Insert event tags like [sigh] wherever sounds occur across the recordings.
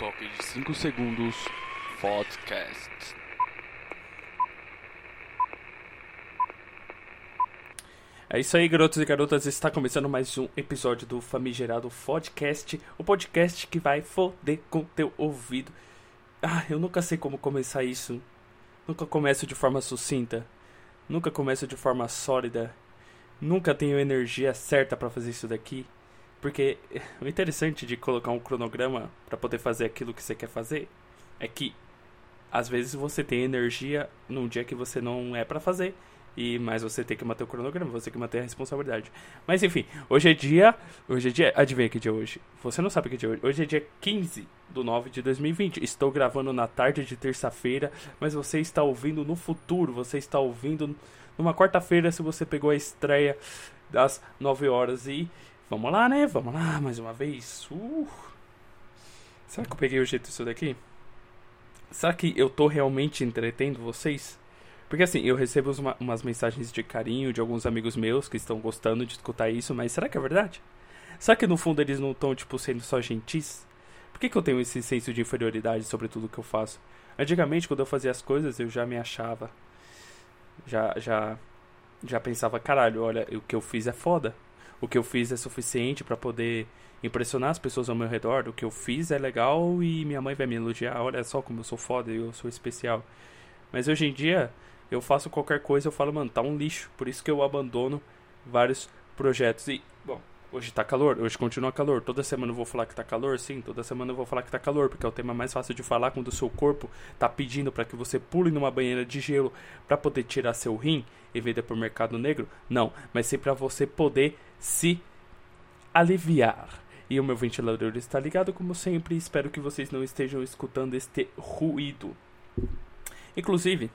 toque de 5 segundos podcast. É isso aí, garotos e garotas. Está começando mais um episódio do Famigerado Podcast, o podcast que vai foder com teu ouvido. Ah, eu nunca sei como começar isso. Nunca começo de forma sucinta. Nunca começo de forma sólida. Nunca tenho energia certa para fazer isso daqui. Porque [laughs] o interessante de colocar um cronograma para poder fazer aquilo que você quer fazer é que às vezes você tem energia num dia que você não é para fazer e mas você tem que manter o cronograma, você tem que manter a responsabilidade. Mas enfim, hoje é dia, hoje é dia, adivinha que dia é hoje? Você não sabe que dia é hoje. Hoje é dia 15 do 9 de 2020. Estou gravando na tarde de terça-feira, mas você está ouvindo no futuro, você está ouvindo numa quarta-feira se você pegou a estreia das 9 horas e Vamos lá, né? Vamos lá, mais uma vez. Uh. Será que eu peguei o jeito disso daqui? Será que eu tô realmente entretendo vocês? Porque assim, eu recebo uma, umas mensagens de carinho de alguns amigos meus que estão gostando de escutar isso, mas será que é verdade? Será que no fundo eles não estão, tipo, sendo só gentis? Por que, que eu tenho esse senso de inferioridade sobre tudo que eu faço? Antigamente, quando eu fazia as coisas, eu já me achava. Já, já, já pensava, caralho, olha, o que eu fiz é foda o que eu fiz é suficiente para poder impressionar as pessoas ao meu redor. O que eu fiz é legal e minha mãe vai me elogiar. Olha só como eu sou foda, eu sou especial. Mas hoje em dia, eu faço qualquer coisa, eu falo, mano, tá um lixo. Por isso que eu abandono vários projetos. E, bom, hoje tá calor, hoje continua calor. Toda semana eu vou falar que tá calor? Sim, toda semana eu vou falar que tá calor, porque é o tema mais fácil de falar quando o seu corpo tá pedindo para que você pule numa banheira de gelo para poder tirar seu rim e vender pro mercado negro. Não, mas sim para você poder se aliviar. E o meu ventilador está ligado como sempre. Espero que vocês não estejam escutando este ruído. Inclusive,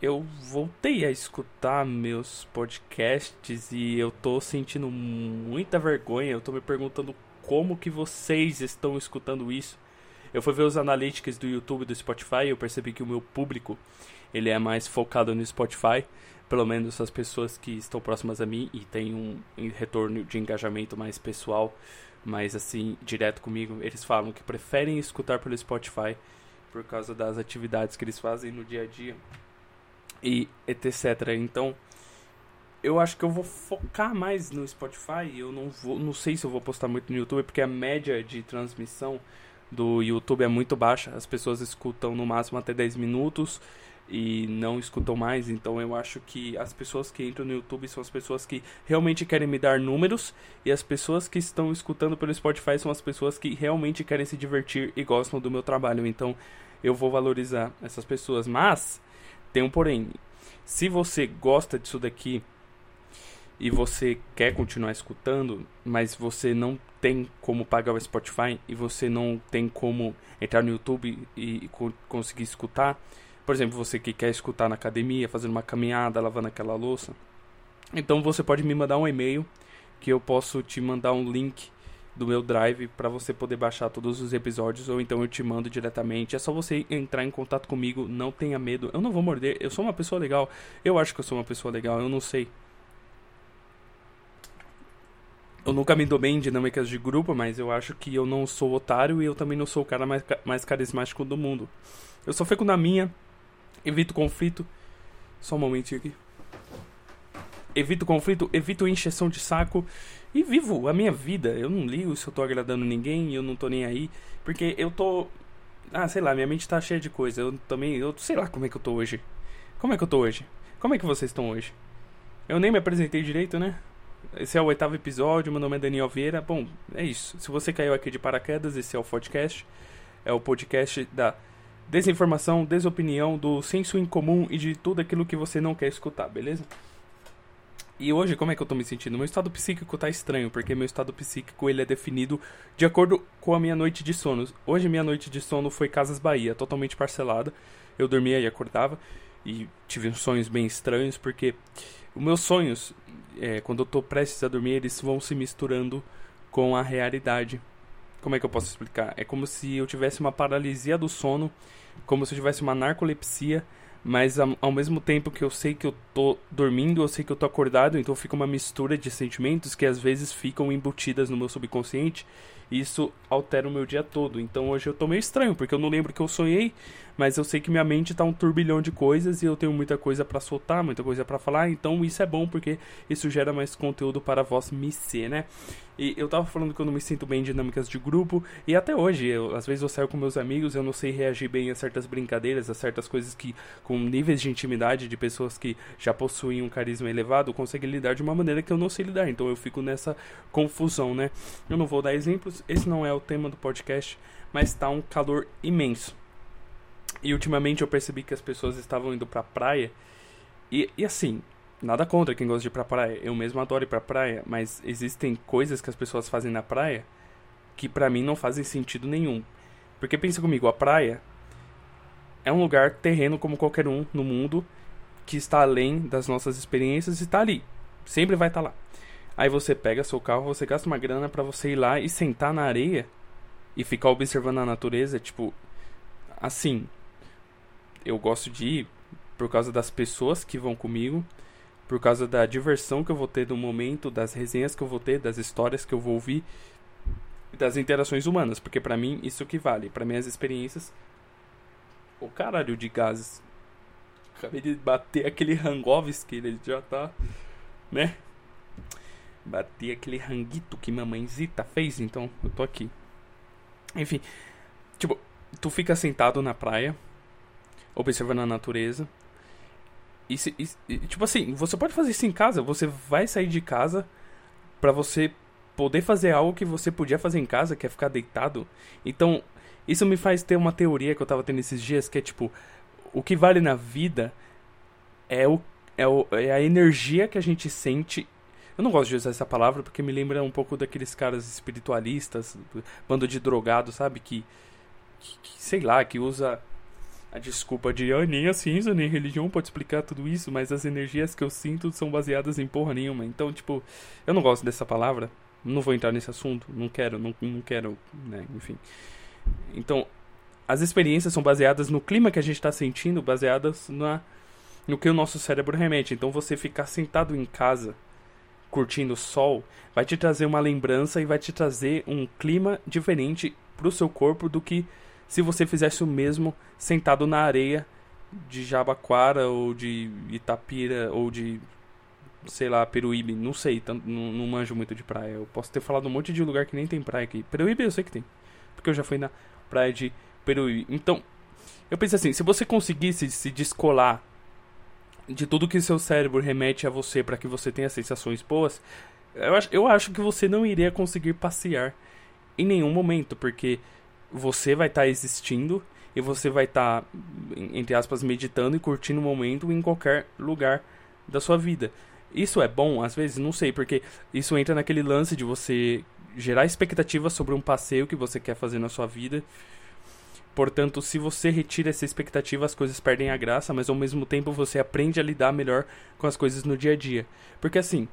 eu voltei a escutar meus podcasts e eu tô sentindo muita vergonha. Eu tô me perguntando como que vocês estão escutando isso. Eu fui ver os analytics do YouTube e do Spotify e eu percebi que o meu público ele é mais focado no Spotify pelo menos as pessoas que estão próximas a mim e tem um retorno de engajamento mais pessoal, mais assim, direto comigo, eles falam que preferem escutar pelo Spotify por causa das atividades que eles fazem no dia a dia e etc. Então, eu acho que eu vou focar mais no Spotify. Eu não vou, não sei se eu vou postar muito no YouTube porque a média de transmissão do YouTube é muito baixa. As pessoas escutam no máximo até 10 minutos e não escutam mais. Então eu acho que as pessoas que entram no YouTube são as pessoas que realmente querem me dar números e as pessoas que estão escutando pelo Spotify são as pessoas que realmente querem se divertir e gostam do meu trabalho. Então eu vou valorizar essas pessoas. Mas tem um porém. Se você gosta disso daqui e você quer continuar escutando, mas você não tem como pagar o Spotify e você não tem como entrar no YouTube e conseguir escutar, por exemplo, você que quer escutar na academia, fazendo uma caminhada, lavando aquela louça. Então você pode me mandar um e-mail que eu posso te mandar um link do meu drive para você poder baixar todos os episódios ou então eu te mando diretamente. É só você entrar em contato comigo, não tenha medo. Eu não vou morder, eu sou uma pessoa legal. Eu acho que eu sou uma pessoa legal, eu não sei. Eu nunca me dou bem em dinâmicas de grupo, mas eu acho que eu não sou otário e eu também não sou o cara mais, mais carismático do mundo. Eu só fico na minha, evito conflito. Só um momentinho aqui. Evito conflito, evito encheção de saco e vivo a minha vida. Eu não ligo se eu tô agradando ninguém, eu não tô nem aí. Porque eu tô. Ah, sei lá, minha mente tá cheia de coisa. Eu também. Eu sei lá como é que eu tô hoje. Como é que eu tô hoje? Como é que vocês estão hoje? Eu nem me apresentei direito, né? Esse é o oitavo episódio, meu nome é Daniel Vieira. Bom, é isso. Se você caiu aqui de paraquedas, esse é o podcast. É o podcast da desinformação, desopinião, do senso incomum e de tudo aquilo que você não quer escutar, beleza? E hoje, como é que eu tô me sentindo? Meu estado psíquico tá estranho, porque meu estado psíquico ele é definido de acordo com a minha noite de sono. Hoje minha noite de sono foi Casas Bahia, totalmente parcelada. Eu dormia e acordava e tive uns sonhos bem estranhos, porque os meus sonhos, é, quando eu tô prestes a dormir, eles vão se misturando com a realidade. Como é que eu posso explicar? É como se eu tivesse uma paralisia do sono como se eu tivesse uma narcolepsia, mas ao mesmo tempo que eu sei que eu tô dormindo, eu sei que eu tô acordado, então fica uma mistura de sentimentos que às vezes ficam embutidas no meu subconsciente isso altera o meu dia todo. Então hoje eu tô meio estranho, porque eu não lembro que eu sonhei, mas eu sei que minha mente tá um turbilhão de coisas e eu tenho muita coisa para soltar, muita coisa para falar, então isso é bom porque isso gera mais conteúdo para vós me ser, né? E eu tava falando que eu não me sinto bem em dinâmicas de grupo, e até hoje, eu, às vezes eu saio com meus amigos, eu não sei reagir bem a certas brincadeiras, a certas coisas que, com níveis de intimidade de pessoas que já possuem um carisma elevado, conseguem lidar de uma maneira que eu não sei lidar, então eu fico nessa confusão, né? Eu não vou dar exemplos, esse não é o tema do podcast, mas tá um calor imenso. E ultimamente eu percebi que as pessoas estavam indo pra praia. E, e assim, nada contra quem gosta de ir pra praia. Eu mesmo adoro ir pra praia. Mas existem coisas que as pessoas fazem na praia que para mim não fazem sentido nenhum. Porque pensa comigo, a praia é um lugar terreno como qualquer um no mundo que está além das nossas experiências e está ali. Sempre vai estar tá lá. Aí você pega seu carro, você gasta uma grana para você ir lá e sentar na areia e ficar observando a natureza, tipo assim, eu gosto de ir por causa das pessoas que vão comigo, por causa da diversão que eu vou ter no momento, das resenhas que eu vou ter, das histórias que eu vou ouvir, das interações humanas, porque para mim isso que vale, para minhas experiências. O caralho de gases. Acabei de bater aquele Rangovski, ele já tá, né? Bati aquele ranguito que mamãezita fez, então eu tô aqui. Enfim, tipo, tu fica sentado na praia, observando a natureza. E, se, e, tipo assim, você pode fazer isso em casa. Você vai sair de casa para você poder fazer algo que você podia fazer em casa, que é ficar deitado. Então, isso me faz ter uma teoria que eu tava tendo esses dias, que é tipo, o que vale na vida é o é, o, é a energia que a gente sente. Eu não gosto de usar essa palavra porque me lembra um pouco daqueles caras espiritualistas, bando de drogado, sabe? Que, que, que sei lá, que usa a desculpa de oh, nem a ciência nem a religião pode explicar tudo isso, mas as energias que eu sinto são baseadas em porra nenhuma. Então, tipo, eu não gosto dessa palavra. Não vou entrar nesse assunto. Não quero, não, não quero, né? Enfim. Então, as experiências são baseadas no clima que a gente está sentindo, baseadas na, no que o nosso cérebro remete. Então, você ficar sentado em casa, curtindo o sol, vai te trazer uma lembrança e vai te trazer um clima diferente para o seu corpo do que se você fizesse o mesmo sentado na areia de Jabaquara ou de Itapira ou de sei lá, Peruíbe, não sei, tanto, não, não manjo muito de praia. Eu posso ter falado um monte de lugar que nem tem praia aqui. Peruíbe eu sei que tem, porque eu já fui na praia de Peruíbe. Então, eu pensei assim, se você conseguisse se descolar de tudo que seu cérebro remete a você para que você tenha sensações boas, eu acho, eu acho que você não iria conseguir passear em nenhum momento, porque você vai estar tá existindo e você vai estar, tá, entre aspas, meditando e curtindo o momento em qualquer lugar da sua vida. Isso é bom, às vezes, não sei, porque isso entra naquele lance de você gerar expectativas sobre um passeio que você quer fazer na sua vida. Portanto, se você retira essa expectativa, as coisas perdem a graça, mas ao mesmo tempo você aprende a lidar melhor com as coisas no dia a dia. Porque assim,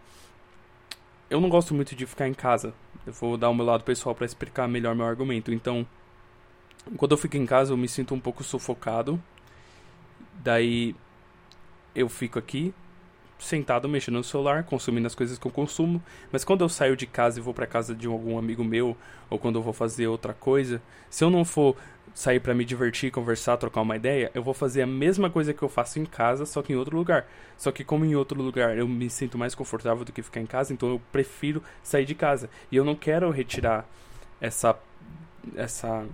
eu não gosto muito de ficar em casa. Eu vou dar o meu lado pessoal para explicar melhor meu argumento. Então, quando eu fico em casa, eu me sinto um pouco sufocado. Daí eu fico aqui sentado mexendo no celular, consumindo as coisas que eu consumo, mas quando eu saio de casa e vou para casa de algum amigo meu ou quando eu vou fazer outra coisa, se eu não for sair para me divertir, conversar, trocar uma ideia, eu vou fazer a mesma coisa que eu faço em casa, só que em outro lugar. Só que como em outro lugar eu me sinto mais confortável do que ficar em casa, então eu prefiro sair de casa. E eu não quero retirar essa essa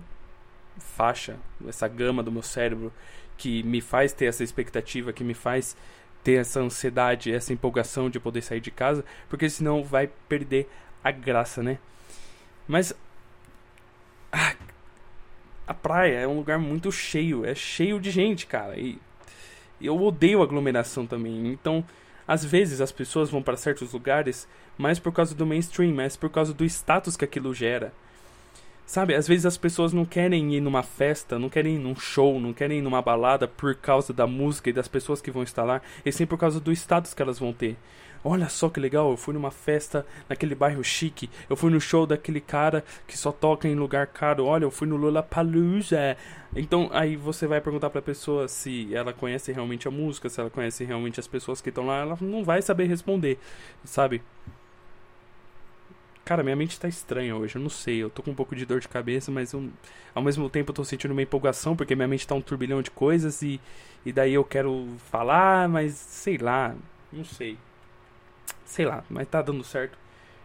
faixa, essa gama do meu cérebro que me faz ter essa expectativa, que me faz ter essa ansiedade, essa empolgação de poder sair de casa, porque senão vai perder a graça, né? Mas ah, a praia é um lugar muito cheio, é cheio de gente, cara, e eu odeio aglomeração também. Então, às vezes as pessoas vão para certos lugares mais por causa do mainstream, mais por causa do status que aquilo gera. Sabe, às vezes as pessoas não querem ir numa festa, não querem ir num show, não querem ir numa balada por causa da música e das pessoas que vão estar lá, e sim por causa do status que elas vão ter. Olha só que legal, eu fui numa festa naquele bairro chique, eu fui no show daquele cara que só toca em lugar caro, olha, eu fui no Lollapalooza. Então aí você vai perguntar pra pessoa se ela conhece realmente a música, se ela conhece realmente as pessoas que estão lá, ela não vai saber responder, sabe? Cara, minha mente tá estranha hoje, eu não sei. Eu tô com um pouco de dor de cabeça, mas eu, ao mesmo tempo eu tô sentindo uma empolgação, porque minha mente tá um turbilhão de coisas e, e daí eu quero falar, mas sei lá, não sei. Sei lá, mas tá dando certo.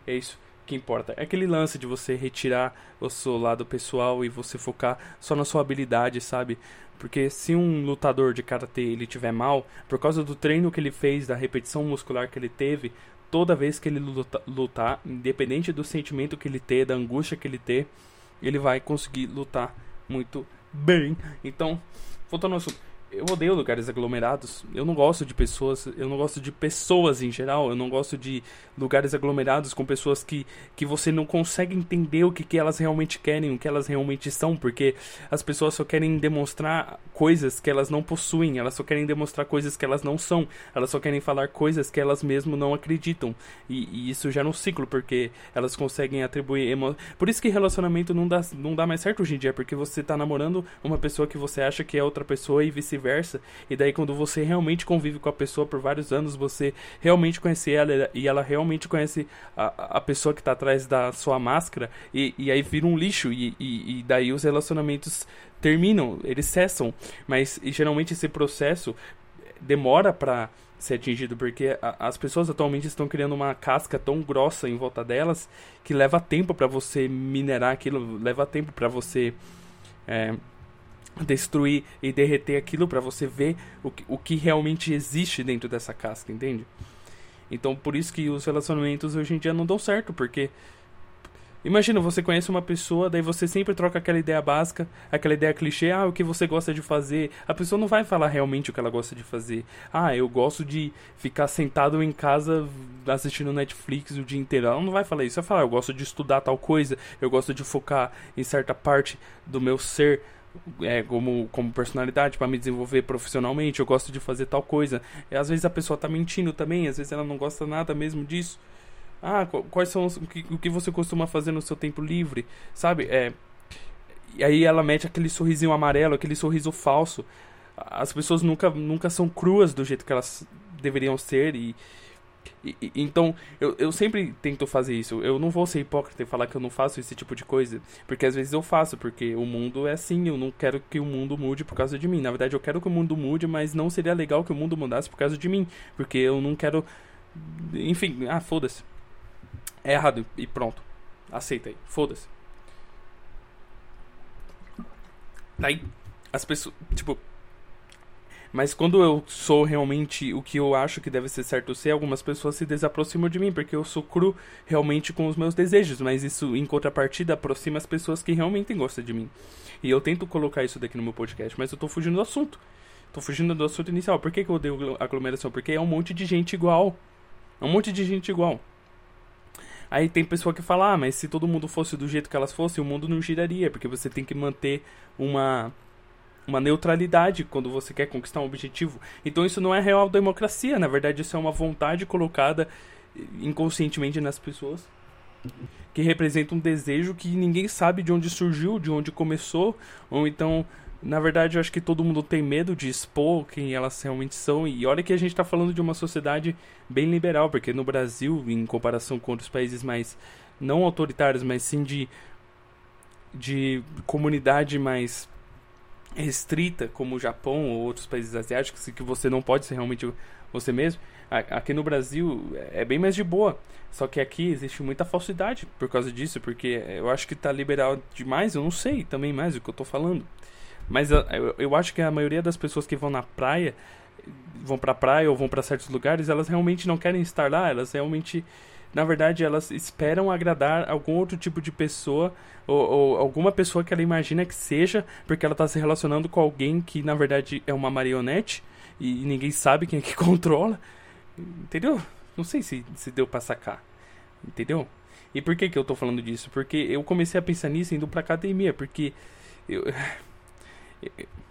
É isso que importa. É aquele lance de você retirar o seu lado pessoal e você focar só na sua habilidade, sabe? Porque se um lutador de karatê ele tiver mal, por causa do treino que ele fez, da repetição muscular que ele teve, toda vez que ele luta, lutar, independente do sentimento que ele ter, da angústia que ele ter, ele vai conseguir lutar muito bem. Então, voltando ao assunto eu odeio lugares aglomerados. Eu não gosto de pessoas, eu não gosto de pessoas em geral. Eu não gosto de lugares aglomerados com pessoas que, que você não consegue entender o que, que elas realmente querem, o que elas realmente são, porque as pessoas só querem demonstrar coisas que elas não possuem, elas só querem demonstrar coisas que elas não são, elas só querem falar coisas que elas mesmo não acreditam. E, e isso é um ciclo, porque elas conseguem atribuir emo... Por isso que relacionamento não dá, não dá mais certo hoje em dia, porque você tá namorando uma pessoa que você acha que é outra pessoa e vice E daí, quando você realmente convive com a pessoa por vários anos, você realmente conhece ela e ela realmente conhece a, a pessoa que está atrás da sua máscara. E, e aí vira um lixo. E, e, e daí os relacionamentos terminam, eles cessam. Mas geralmente esse processo demora para ser atingido, porque a, as pessoas atualmente estão criando uma casca tão grossa em volta delas que leva tempo para você minerar aquilo, leva tempo para você é, destruir e derreter aquilo para você ver o que, o que realmente existe dentro dessa casca, entende? Então por isso que os relacionamentos hoje em dia não dão certo, porque imagina você conhece uma pessoa, daí você sempre troca aquela ideia básica, aquela ideia clichê, ah, o que você gosta de fazer. A pessoa não vai falar realmente o que ela gosta de fazer. Ah, eu gosto de ficar sentado em casa assistindo Netflix o dia inteiro. Ela não vai falar isso, vai falar, eu gosto de estudar tal coisa, eu gosto de focar em certa parte do meu ser é, como, como personalidade para me desenvolver profissionalmente, eu gosto de fazer tal coisa. E às vezes a pessoa tá mentindo também, às vezes ela não gosta nada mesmo disso. Ah, quais são os, o, que, o que você costuma fazer no seu tempo livre, sabe? É, e aí ela mete aquele sorrisinho amarelo, aquele sorriso falso. As pessoas nunca, nunca são cruas do jeito que elas deveriam ser e e, e, então, eu, eu sempre tento fazer isso. Eu não vou ser hipócrita e falar que eu não faço esse tipo de coisa. Porque às vezes eu faço, porque o mundo é assim. Eu não quero que o mundo mude por causa de mim. Na verdade, eu quero que o mundo mude, mas não seria legal que o mundo mudasse por causa de mim. Porque eu não quero. Enfim, ah, foda-se. É errado e pronto. Aceita aí. Foda-se. Daí, as pessoas. Tipo, mas quando eu sou realmente o que eu acho que deve ser certo ser, algumas pessoas se desaproximam de mim, porque eu sou cru realmente com os meus desejos. Mas isso, em contrapartida, aproxima as pessoas que realmente gostam de mim. E eu tento colocar isso daqui no meu podcast, mas eu tô fugindo do assunto. Tô fugindo do assunto inicial. Por que, que eu odeio aglomeração? Porque é um monte de gente igual. É um monte de gente igual. Aí tem pessoa que fala, ah, mas se todo mundo fosse do jeito que elas fossem, o mundo não giraria, porque você tem que manter uma uma neutralidade quando você quer conquistar um objetivo. Então isso não é real democracia, na verdade isso é uma vontade colocada inconscientemente nas pessoas que representa um desejo que ninguém sabe de onde surgiu, de onde começou, ou então, na verdade, eu acho que todo mundo tem medo de expor quem elas realmente são. E olha que a gente está falando de uma sociedade bem liberal, porque no Brasil, em comparação com outros países mais não autoritários, mas sim de de comunidade mais restrita, como o Japão ou outros países asiáticos, que você não pode ser realmente você mesmo. Aqui no Brasil é bem mais de boa. Só que aqui existe muita falsidade por causa disso, porque eu acho que tá liberal demais, eu não sei também mais o que eu tô falando. Mas eu, acho que a maioria das pessoas que vão na praia, vão pra praia ou vão para certos lugares, elas realmente não querem estar lá, elas realmente na verdade elas esperam agradar algum outro tipo de pessoa ou, ou, alguma pessoa que ela imagina que seja, porque ela está se relacionando com alguém que na verdade é uma marionete e ninguém sabe quem é que [laughs] controla. Entendeu? Não sei se, se deu pra sacar. Entendeu? E por que, que eu tô falando disso? Porque eu comecei a pensar nisso indo pra academia, porque eu, [sighs]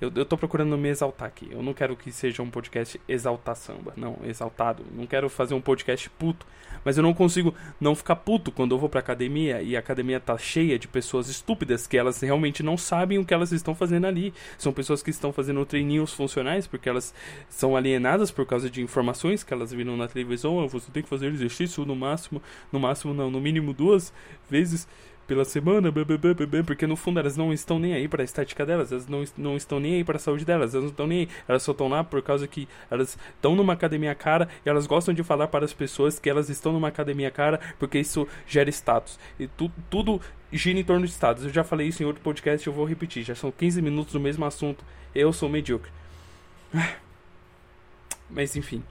Eu, eu tô procurando me exaltar aqui. Eu não quero que seja um podcast exaltar samba. Não, exaltado. Não quero fazer um podcast puto. Mas eu não consigo não ficar puto quando eu vou pra academia e a academia tá cheia de pessoas estúpidas que elas realmente não sabem o que elas estão fazendo ali. São pessoas que estão fazendo treininhos funcionais porque elas são alienadas por causa de informações que elas viram na televisão. Você tem que fazer exercício no máximo, no máximo não, no mínimo duas vezes pela semana, porque no fundo elas não estão nem aí para a estética delas, elas não, não estão nem aí para a saúde delas, elas não estão nem aí, elas só estão lá por causa que elas estão numa academia cara e elas gostam de falar para as pessoas que elas estão numa academia cara porque isso gera status. E tu, tudo gira em torno de status. Eu já falei isso em outro podcast, eu vou repetir. Já são 15 minutos do mesmo assunto. Eu sou medíocre. Mas enfim.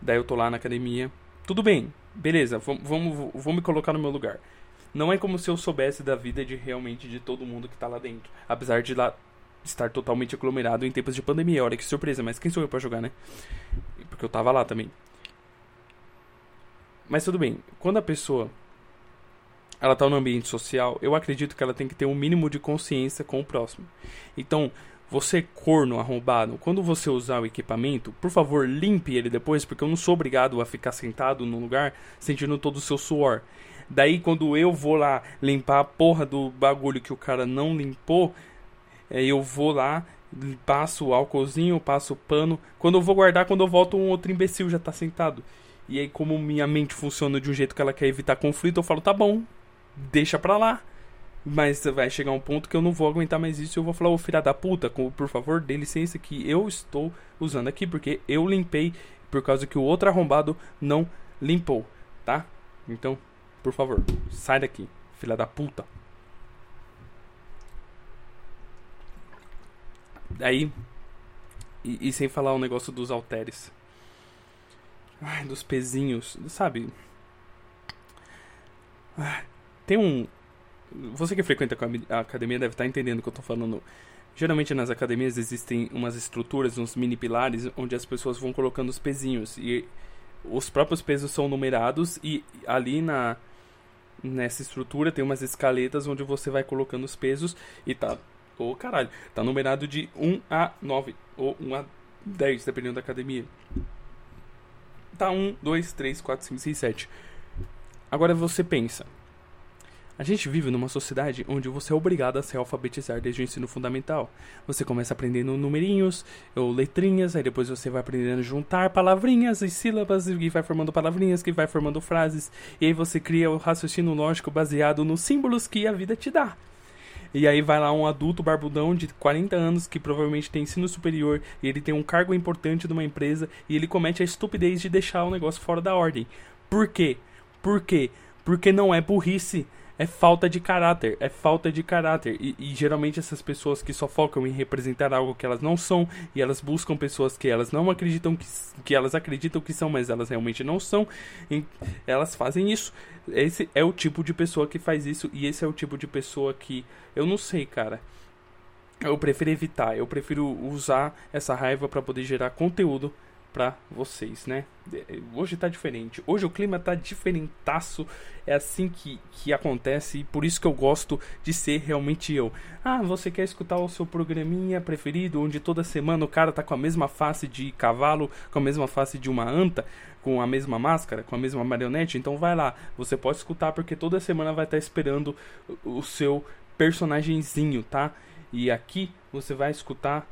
Daí eu tô lá na academia. Tudo bem, beleza, vamos, vamos, me colocar no meu lugar. Não é como se eu soubesse da vida de realmente de todo mundo que tá lá dentro. Apesar de lá estar totalmente aglomerado em tempos de pandemia. Olha que surpresa, mas quem sou eu pra jogar, né? Porque eu tava lá também. Mas tudo bem, quando a pessoa ela tá no ambiente social, eu acredito que ela tem que ter um mínimo de consciência com o próximo. Então, você corno arrombado, quando você usar o equipamento, por favor, limpe ele depois, porque eu não sou obrigado a ficar sentado num lugar sentindo todo o seu suor. Daí quando eu vou lá limpar a porra do bagulho que o cara não limpou, é, eu vou lá, passo o álcoolzinho, passo o pano. Quando eu vou guardar, quando eu volto, um outro imbecil já tá sentado. E aí, como minha mente funciona de um jeito que ela quer evitar conflito, eu falo, tá bom, deixa pra lá. Mas vai chegar um ponto que eu não vou aguentar mais isso. Eu vou falar, ô filha da puta, por favor, dê licença que eu estou usando aqui, porque eu limpei por causa que o outro arrombado não limpou, tá? Então, por favor, sai daqui, filha da puta. Aí, e, e sem falar o negócio dos halteres. Ai, dos pezinhos, sabe? Tem um, você que frequenta a academia deve estar entendendo o que eu estou falando. Geralmente nas academias existem umas estruturas, uns mini pilares, onde as pessoas vão colocando os pezinhos. E os próprios pesos são numerados e ali na nessa estrutura tem umas escaletas onde você vai colocando os pesos e tá. Ô oh, caralho, tá numerado de 1 a 9 ou 1 a 10, dependendo da academia. Tá 1, 2, 3, 4, 5, 6, 7. Agora você pensa, a gente vive numa sociedade onde você é obrigado a se alfabetizar desde o ensino fundamental. Você começa aprendendo numerinhos ou letrinhas, aí depois você vai aprendendo a juntar palavrinhas e sílabas e vai formando palavrinhas que vai formando frases. E aí você cria o raciocínio lógico baseado nos símbolos que a vida te dá. E aí vai lá um adulto barbudão de 40 anos que provavelmente tem ensino superior e ele tem um cargo importante de uma empresa e ele comete a estupidez de deixar o negócio fora da ordem. Por quê? Por quê? Porque não é burrice é falta de caráter, é falta de caráter. E, e, geralmente essas pessoas que só focam em representar algo que elas não são e elas buscam pessoas que elas não acreditam que, que elas acreditam que são, mas elas realmente não são, elas fazem isso. Esse é o tipo de pessoa que faz isso e esse é o tipo de pessoa que eu não sei, cara. Eu prefiro evitar, eu prefiro usar essa raiva para poder gerar conteúdo para vocês, né? Hoje tá diferente. Hoje o clima tá diferentaço. É assim que, que acontece e por isso que eu gosto de ser realmente eu. Ah, você quer escutar o seu programinha preferido onde toda semana o cara tá com a mesma face de cavalo, com a mesma face de uma anta, com a mesma máscara, com a mesma marionete? Então vai lá. Você pode escutar porque toda semana vai estar tá esperando o seu personagemzinho, tá? E aqui você vai escutar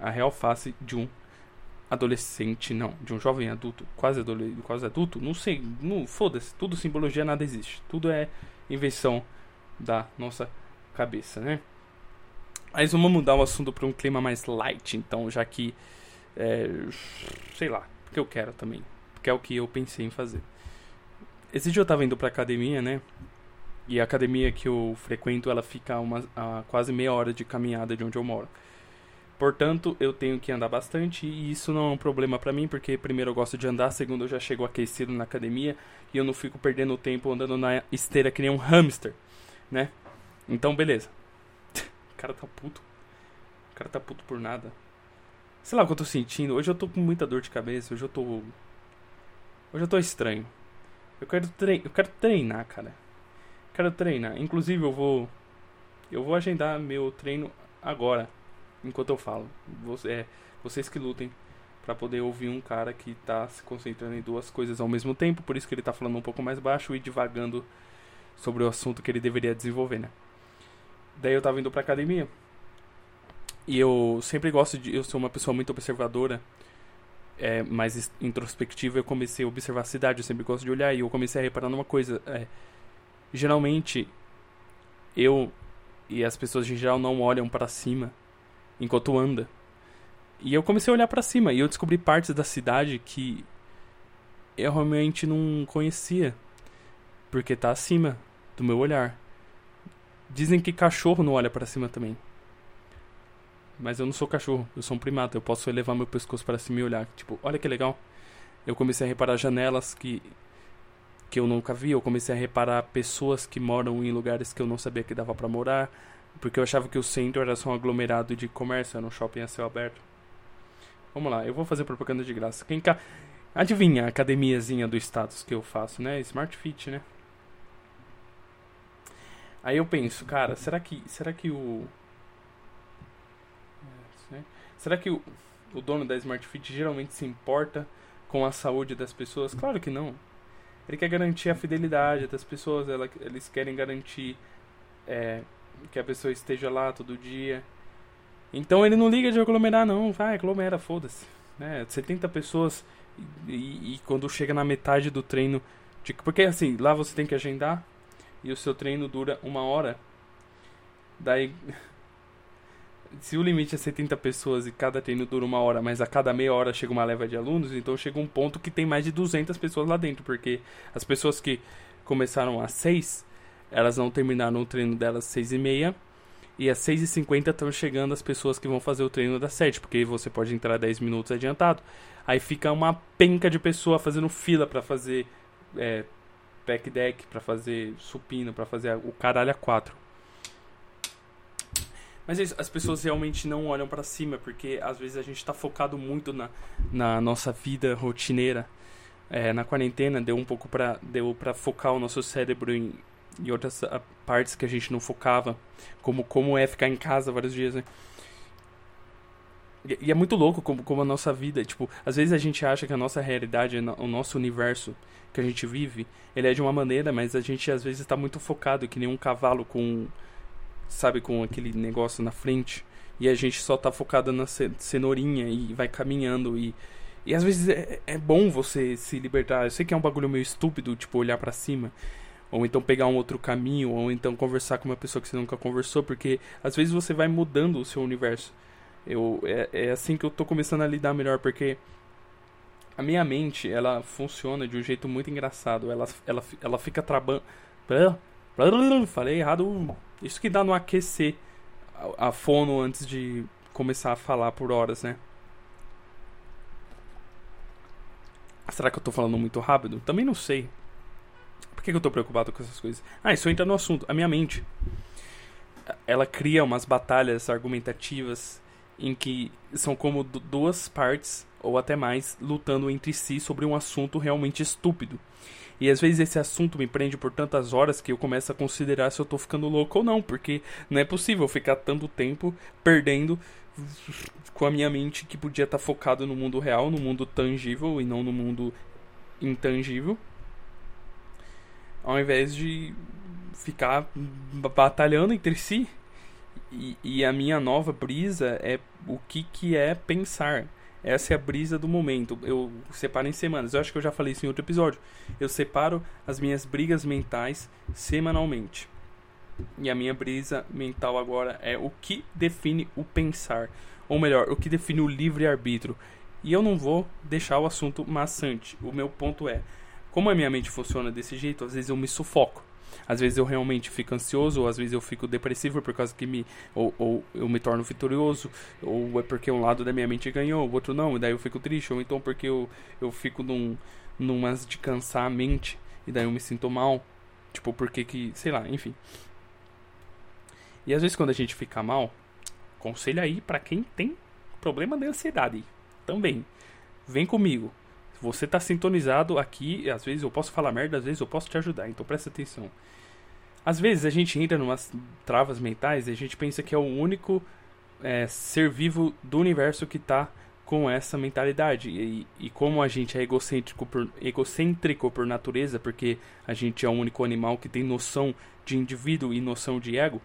a real face de um adolescente, não, de um jovem adulto, quase adolescente, quase adulto, não sei, não, foda-se, tudo simbologia, nada existe. Tudo é invenção da nossa cabeça, né? Mas vamos mudar o assunto para um clima mais light, então, já que é, sei lá, porque eu quero também, porque é o que eu pensei em fazer. Esse dia eu tava indo pra academia, né? E a academia que eu frequento, ela fica uma, a quase meia hora de caminhada de onde eu moro. Portanto, eu tenho que andar bastante e isso não é um problema para mim, porque primeiro eu gosto de andar, segundo eu já chego aquecido na academia e eu não fico perdendo tempo andando na esteira que nem um hamster, né? Então, beleza. [laughs] o cara tá puto. O cara tá puto por nada. Sei lá o que eu tô sentindo. Hoje eu tô com muita dor de cabeça, hoje eu tô Hoje eu tô estranho. Eu quero, tre... eu quero treinar, cara. Quero treinar. Inclusive eu vou Eu vou agendar meu treino agora, enquanto eu falo. Você, é, vocês que lutem para poder ouvir um cara que tá se concentrando em duas coisas ao mesmo tempo, por isso que ele tá falando um pouco mais baixo e divagando sobre o assunto que ele deveria desenvolver, né? Daí eu tava indo pra academia. E eu sempre gosto de. Eu sou uma pessoa muito observadora, é, mais introspectiva. Eu comecei a observar a cidade, eu sempre gosto de olhar. E eu comecei a reparar numa coisa. É, geralmente, eu e as pessoas em geral não olham para cima enquanto anda. E eu comecei a olhar para cima e eu descobri partes da cidade que eu realmente não conhecia, porque tá acima do meu olhar. Dizem que cachorro não olha para cima também. Mas eu não sou cachorro, eu sou um primata, eu posso elevar meu pescoço para cima e olhar, tipo, olha que legal. Eu comecei a reparar janelas que que eu nunca vi, eu comecei a reparar pessoas que moram em lugares que eu não sabia que dava para morar, porque eu achava que o centro era só um aglomerado de comércio, era um shopping a céu aberto. Vamos lá, eu vou fazer propaganda de graça. Quem ca... Adivinha a academiazinha do status que eu faço, né? Smart Fit, né? Aí eu penso, cara, será que será que o é, será que o, o dono da Smart Fit geralmente se importa com a saúde das pessoas? Claro que não. Ele quer garantir a fidelidade das pessoas, ela, eles querem garantir é, que a pessoa esteja lá todo dia. Então ele não liga de aglomerar, não. Vai, aglomera, foda-se. Né? 70 pessoas e, e, quando chega na metade do treino. De, porque assim, lá você tem que agendar e o seu treino dura uma hora. Daí. [laughs] Se o limite é 70 pessoas e cada treino dura uma hora, mas a cada meia hora chega uma leva de alunos, então chega um ponto que tem mais de 200 pessoas lá dentro, porque as pessoas que começaram às 6, elas não terminaram o treino delas às 6 e meia, e às 6h50 estão chegando as pessoas que vão fazer o treino das 7, porque você pode entrar 10 minutos adiantado. Aí fica uma penca de pessoa fazendo fila para fazer é, back deck, para fazer supino, para fazer o caralho a 4. Mas é isso, as pessoas realmente não olham para cima, porque às vezes a gente está focado muito na, na nossa vida rotineira. É, na quarentena deu um pouco para deu para focar o nosso cérebro em e outras uh, partes que a gente não focava, como como é ficar em casa vários dias, né? E, e é muito louco como, como a nossa vida, tipo, às vezes a gente acha que a nossa realidade, o nosso universo que a gente vive, ele é de uma maneira, mas a gente às vezes está muito focado, que nem um cavalo com, sabe, com aquele negócio na frente, e a gente só tá focado na cenourinha e vai caminhando e e às vezes é, é bom você se libertar. Eu sei que é um bagulho meio estúpido, tipo, olhar para cima ou então pegar um outro caminho, ou então conversar com uma pessoa que você nunca conversou, porque às vezes você vai mudando o seu universo. Eu, é, é assim que eu tô começando a lidar melhor, porque a minha mente, ela funciona de um jeito muito engraçado. Ela, ela, ela fica trabando. Falei errado. Isso que dá no aquecer a, a fono antes de começar a falar por horas, né? Será que eu tô falando muito rápido? Também não sei. Por que, eu tô preocupado com essas coisas? Ah, isso entra no assunto. A minha mente. Ela cria umas batalhas argumentativas em que são como duas partes, ou até mais, lutando entre si sobre um assunto realmente estúpido. E às vezes esse assunto me prende por tantas horas que eu começo a considerar se eu tô ficando louco ou não, porque não é possível ficar tanto tempo perdendo com a minha mente que podia estar tá focado no mundo real, no mundo tangível e não no mundo intangível ao invés de ficar batalhando entre si. E, e, a minha nova brisa é o que, que é pensar. Essa é a brisa do momento. Eu separo em semanas. Eu acho que eu já falei isso em outro episódio. Eu separo as minhas brigas mentais semanalmente. E a minha brisa mental agora é o que define o pensar. Ou melhor, o que define o livre-arbítrio. E eu não vou deixar o assunto maçante. O meu ponto é: como a minha mente funciona desse jeito, às vezes eu me sufoco. Às vezes eu realmente fico ansioso, ou às vezes eu fico depressivo por causa que me. Ou, ou eu me torno vitorioso, ou é porque um lado da minha mente ganhou, o outro não, e daí eu fico triste, ou então porque eu, eu fico num, numas de cansar a mente, e daí eu me sinto mal. Tipo, porque que. sei lá, enfim. E às vezes quando a gente fica mal, conselho aí para quem tem problema de ansiedade também. Vem comigo. Você está sintonizado aqui, às vezes eu posso falar merda, às vezes eu posso te ajudar, então presta atenção. Às vezes a gente entra em umas travas mentais e a gente pensa que é o único é, ser vivo do universo que está com essa mentalidade. E, e, como a gente é egocêntrico por, egocêntrico por natureza, porque a gente é o único animal que tem noção de indivíduo e noção de ego,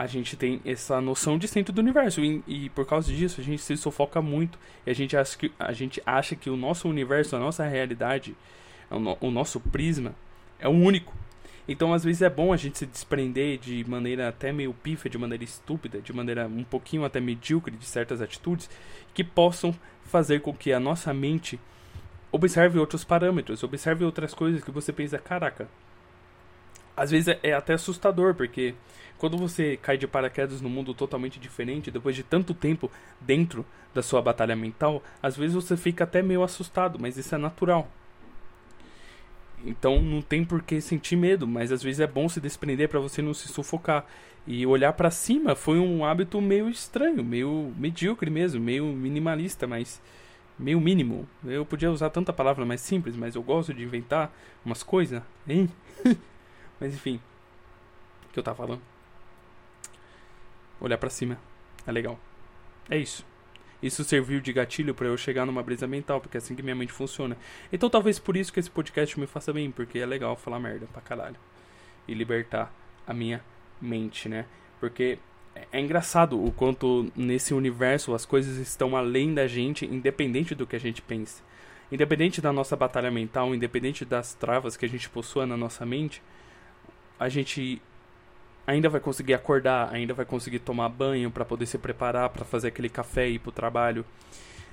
a gente tem essa noção de centro do universo. E, e, por causa disso a gente se sufoca muito. E a gente acha que, a gente acha que o nosso universo, a nossa realidade, o, o nosso prisma é o único. Então, às vezes é bom a gente se desprender de maneira até meio pifa, de maneira estúpida, de maneira um pouquinho até medíocre de certas atitudes que possam fazer com que a nossa mente observe outros parâmetros, observe outras coisas que você pensa, caraca. Às vezes é, é até assustador, porque quando você cai de paraquedas num mundo totalmente diferente, depois de tanto tempo dentro da sua batalha mental, às vezes você fica até meio assustado, mas isso é natural. Então não tem por que sentir medo, mas às vezes é bom se desprender para você não se sufocar. E olhar para cima foi um hábito meio estranho, meio medíocre mesmo, meio minimalista, mas meio mínimo. Eu podia usar tanta palavra mais simples, mas eu gosto de inventar umas coisas, hein? [laughs] mas enfim, o que eu tava falando? Olhar para cima é legal. É isso. Isso serviu de gatilho para eu chegar numa brisa mental, porque é assim que minha mente funciona. Então talvez por isso que esse podcast me faça bem, porque é legal falar merda pra caralho. E libertar a minha mente, né? Porque é, é engraçado o quanto nesse universo as coisas estão além da gente, independente do que a gente pense. Independente da nossa batalha mental, independente das travas que a gente possua na nossa mente, a gente ainda vai conseguir acordar, ainda vai conseguir tomar banho para poder se preparar para fazer aquele café e ir pro trabalho.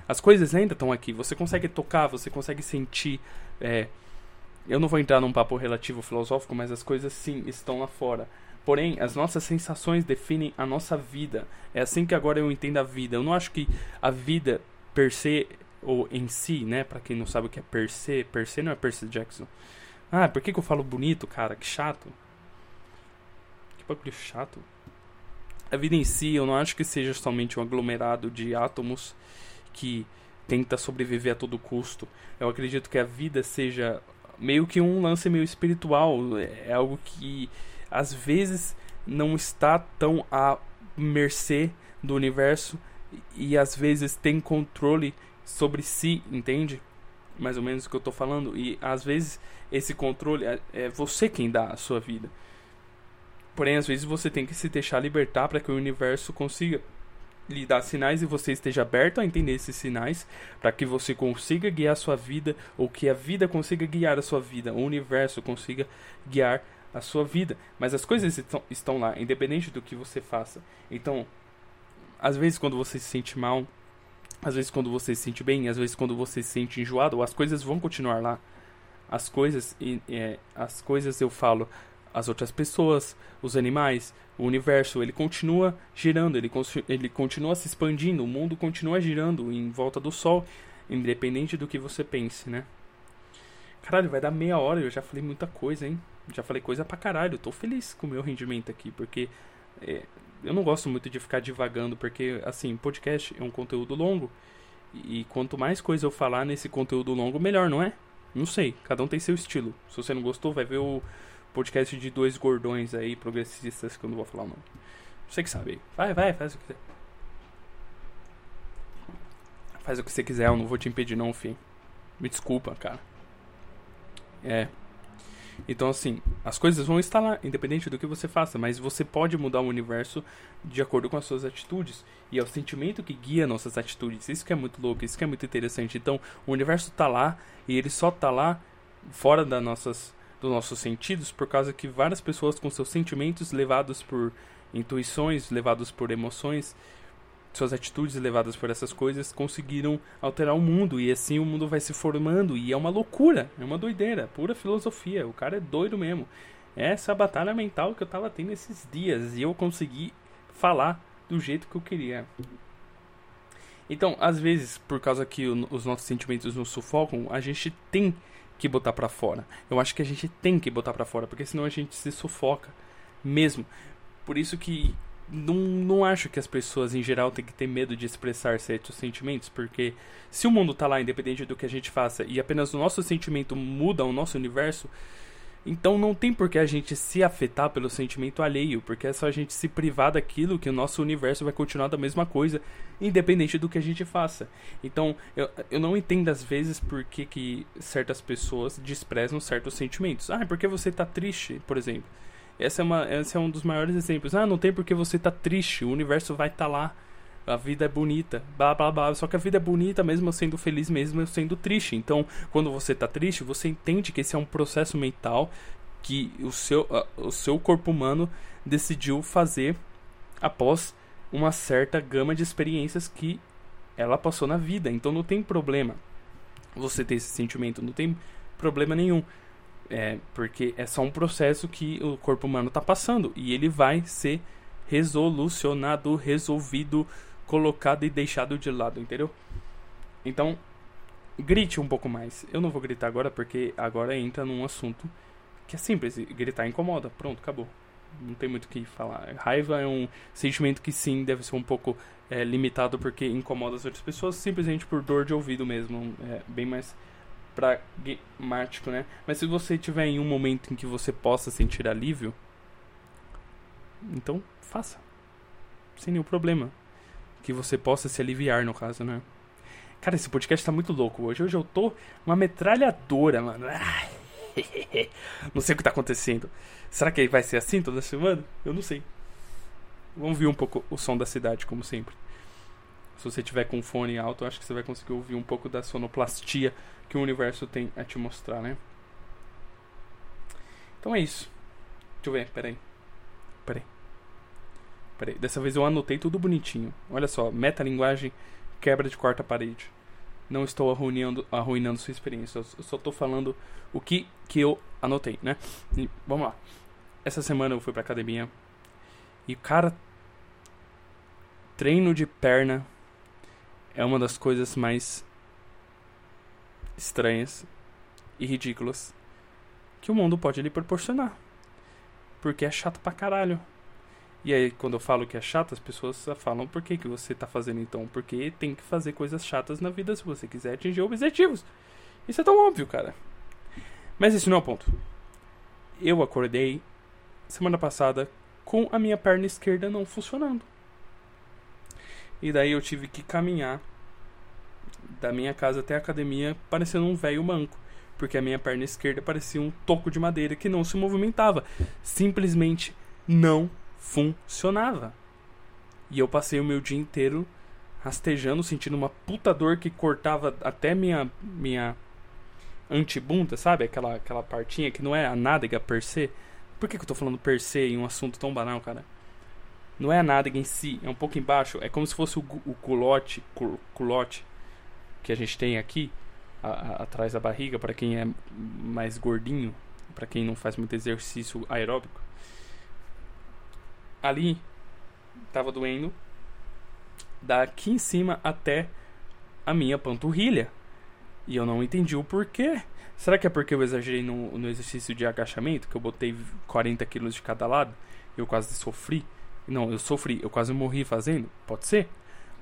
As coisas ainda estão aqui. Você consegue tocar, você consegue sentir. É... Eu não vou entrar num papo relativo filosófico, mas as coisas sim estão lá fora. Porém, as nossas sensações definem a nossa vida. É assim que agora eu entendo a vida. Eu não acho que a vida per se ou em si, né? Para quem não sabe o que é per se, per se não é Percy Jackson. Ah, por que, que eu falo bonito, cara? Que chato bagulho chato. A vida em si, eu não acho que seja somente um aglomerado de átomos que tenta sobreviver a todo custo. Eu acredito que a vida seja meio que um lance meio espiritual. É algo que às vezes não está tão à mercê do universo e às vezes tem controle sobre si, entende? Mais ou menos o que eu estou falando. E às vezes esse controle é, é você quem dá a sua vida. Porém, às vezes você tem que se deixar libertar para que o universo consiga lhe dar sinais e você esteja aberto a entender esses sinais para que você consiga guiar a sua vida ou que a vida consiga guiar a sua vida, o universo consiga guiar a sua vida. Mas as coisas estão, lá, independente do que você faça. Então, às vezes quando você se sente mal, às vezes quando você se sente bem, às vezes quando você se sente enjoado, as coisas vão continuar lá. As coisas, é, as coisas eu falo, as outras pessoas, os animais, o universo, ele continua girando, ele, ele continua se expandindo, o mundo continua girando em volta do Sol, independente do que você pense, né? Caralho, vai dar meia hora, eu já falei muita coisa, hein? Já falei coisa pra caralho, tô feliz com o meu rendimento aqui, porque é, eu não gosto muito de ficar divagando, porque, assim, podcast é um conteúdo longo, e quanto mais coisa eu falar nesse conteúdo longo, melhor, não é? Não sei, cada um tem seu estilo. Se você não gostou, vai ver o podcast de dois gordões aí, progressistas, que eu não vou falar o nome. Você que sabe. Vai, vai, faz o que quiser. Faz o que você quiser, eu não vou te impedir não, fim. Me desculpa, cara. É. Então, assim, as coisas vão estar lá, independente do que você faça, mas você pode mudar o universo de acordo com as suas atitudes. E é o sentimento que guia nossas atitudes. Isso que é muito louco, isso que é muito interessante. Então, o universo está lá e ele só está lá fora das nossas dos nossos sentidos, por causa que várias pessoas com seus sentimentos levados por intuições, levados por emoções, suas atitudes levadas por essas coisas conseguiram alterar o mundo e assim o mundo vai se formando e é uma loucura, é uma doideira, pura filosofia. O cara é doido mesmo. Essa é a batalha mental que eu tava tendo esses dias e eu consegui falar do jeito que eu queria. Então, às vezes, por causa que os nossos sentimentos nos sufocam, a gente tem que botar para fora. Eu acho que a gente tem que botar para fora, porque senão a gente se sufoca mesmo. Por isso que não, não acho que as pessoas em geral têm que ter medo de expressar certos sentimentos, porque se o mundo tá lá independente do que a gente faça e apenas o nosso sentimento muda o nosso universo, Então não tem por que a gente se afetar pelo sentimento alheio, porque é só a gente se privar daquilo que o nosso universo vai continuar da mesma coisa, independente do que a gente faça. Então eu, eu não entendo às vezes por que, que certas pessoas desprezam certos sentimentos. Ah, porque você tá triste, por exemplo. Essa é uma, esse é um dos maiores exemplos. Ah, não tem porque você tá triste, o universo vai estar tá lá a vida é bonita, blá blá blá. Só que a vida é bonita mesmo eu sendo feliz, mesmo eu sendo triste. Então, quando você tá triste, você entende que esse é um processo mental que o seu, o seu corpo humano decidiu fazer após uma certa gama de experiências que ela passou na vida. Então não tem problema você ter esse sentimento, não tem problema nenhum. É, porque é só um processo que o corpo humano está passando e ele vai ser resolucionado, resolvido colocado e deixado de lado, entendeu? Então, grite um pouco mais. Eu não vou gritar agora porque agora entra num assunto que é simples. Gritar incomoda. Pronto, acabou. Não tem muito o que falar. Raiva é um sentimento que sim deve ser um pouco é, limitado porque incomoda as outras pessoas simplesmente por dor de ouvido mesmo. É bem mais pragmático, né? Mas se você tiver em um momento em que você possa sentir alívio, então faça. Sem nenhum problema que você possa se aliviar, no caso, né? Cara, esse podcast tá muito louco hoje. Hoje eu tô uma metralhadora, mano. [laughs] Não sei o que tá acontecendo. Será que vai ser assim toda semana? Eu não sei. Vamos ouvir um pouco o som da cidade, como sempre. Se você tiver com fone alto, acho que você vai conseguir ouvir um pouco da sonoplastia que o universo tem a te mostrar, né? Então é isso. Deixa eu ver, peraí. Peraí. Peraí, dessa vez eu anotei tudo bonitinho. Olha só, metalinguagem, quebra de quarta parede. Não estou arruinando, arruinando sua experiência. Eu só estou falando o que, que eu anotei, né? E, vamos lá. Essa semana eu fui pra academia. E, cara, treino de perna é uma das coisas mais estranhas e ridículas que o mundo pode lhe proporcionar. Porque é chato pra caralho. E aí, quando eu falo que é chato, as pessoas falam por que, que você está fazendo então? Porque tem que fazer coisas chatas na vida se você quiser atingir objetivos. Isso é tão óbvio, cara. Mas esse não é o ponto. Eu acordei semana passada com a minha perna esquerda não funcionando. E daí eu tive que caminhar da minha casa até a academia parecendo um velho manco. Porque a minha perna esquerda parecia um toco de madeira que não se movimentava. Simplesmente não funcionava. E eu passei o meu dia inteiro rastejando, sentindo uma puta dor que cortava até minha minha antibunda, sabe? Aquela aquela partinha que não é a nádega per se. Por que, que eu tô falando per se em um assunto tão banal, cara? Não é a nádega em si, é um pouco embaixo. É como se fosse o, o culote, culote que a gente tem aqui, a, a, atrás da barriga, para quem é mais gordinho, para quem não faz muito exercício aeróbico ali tava doendo daqui em cima até a minha panturrilha. E eu não entendi o porquê. Será que é porque eu exagerei no, no exercício de agachamento, que eu botei 40 quilos de cada lado? Eu quase sofri. Não, eu sofri, eu quase morri fazendo? Pode ser.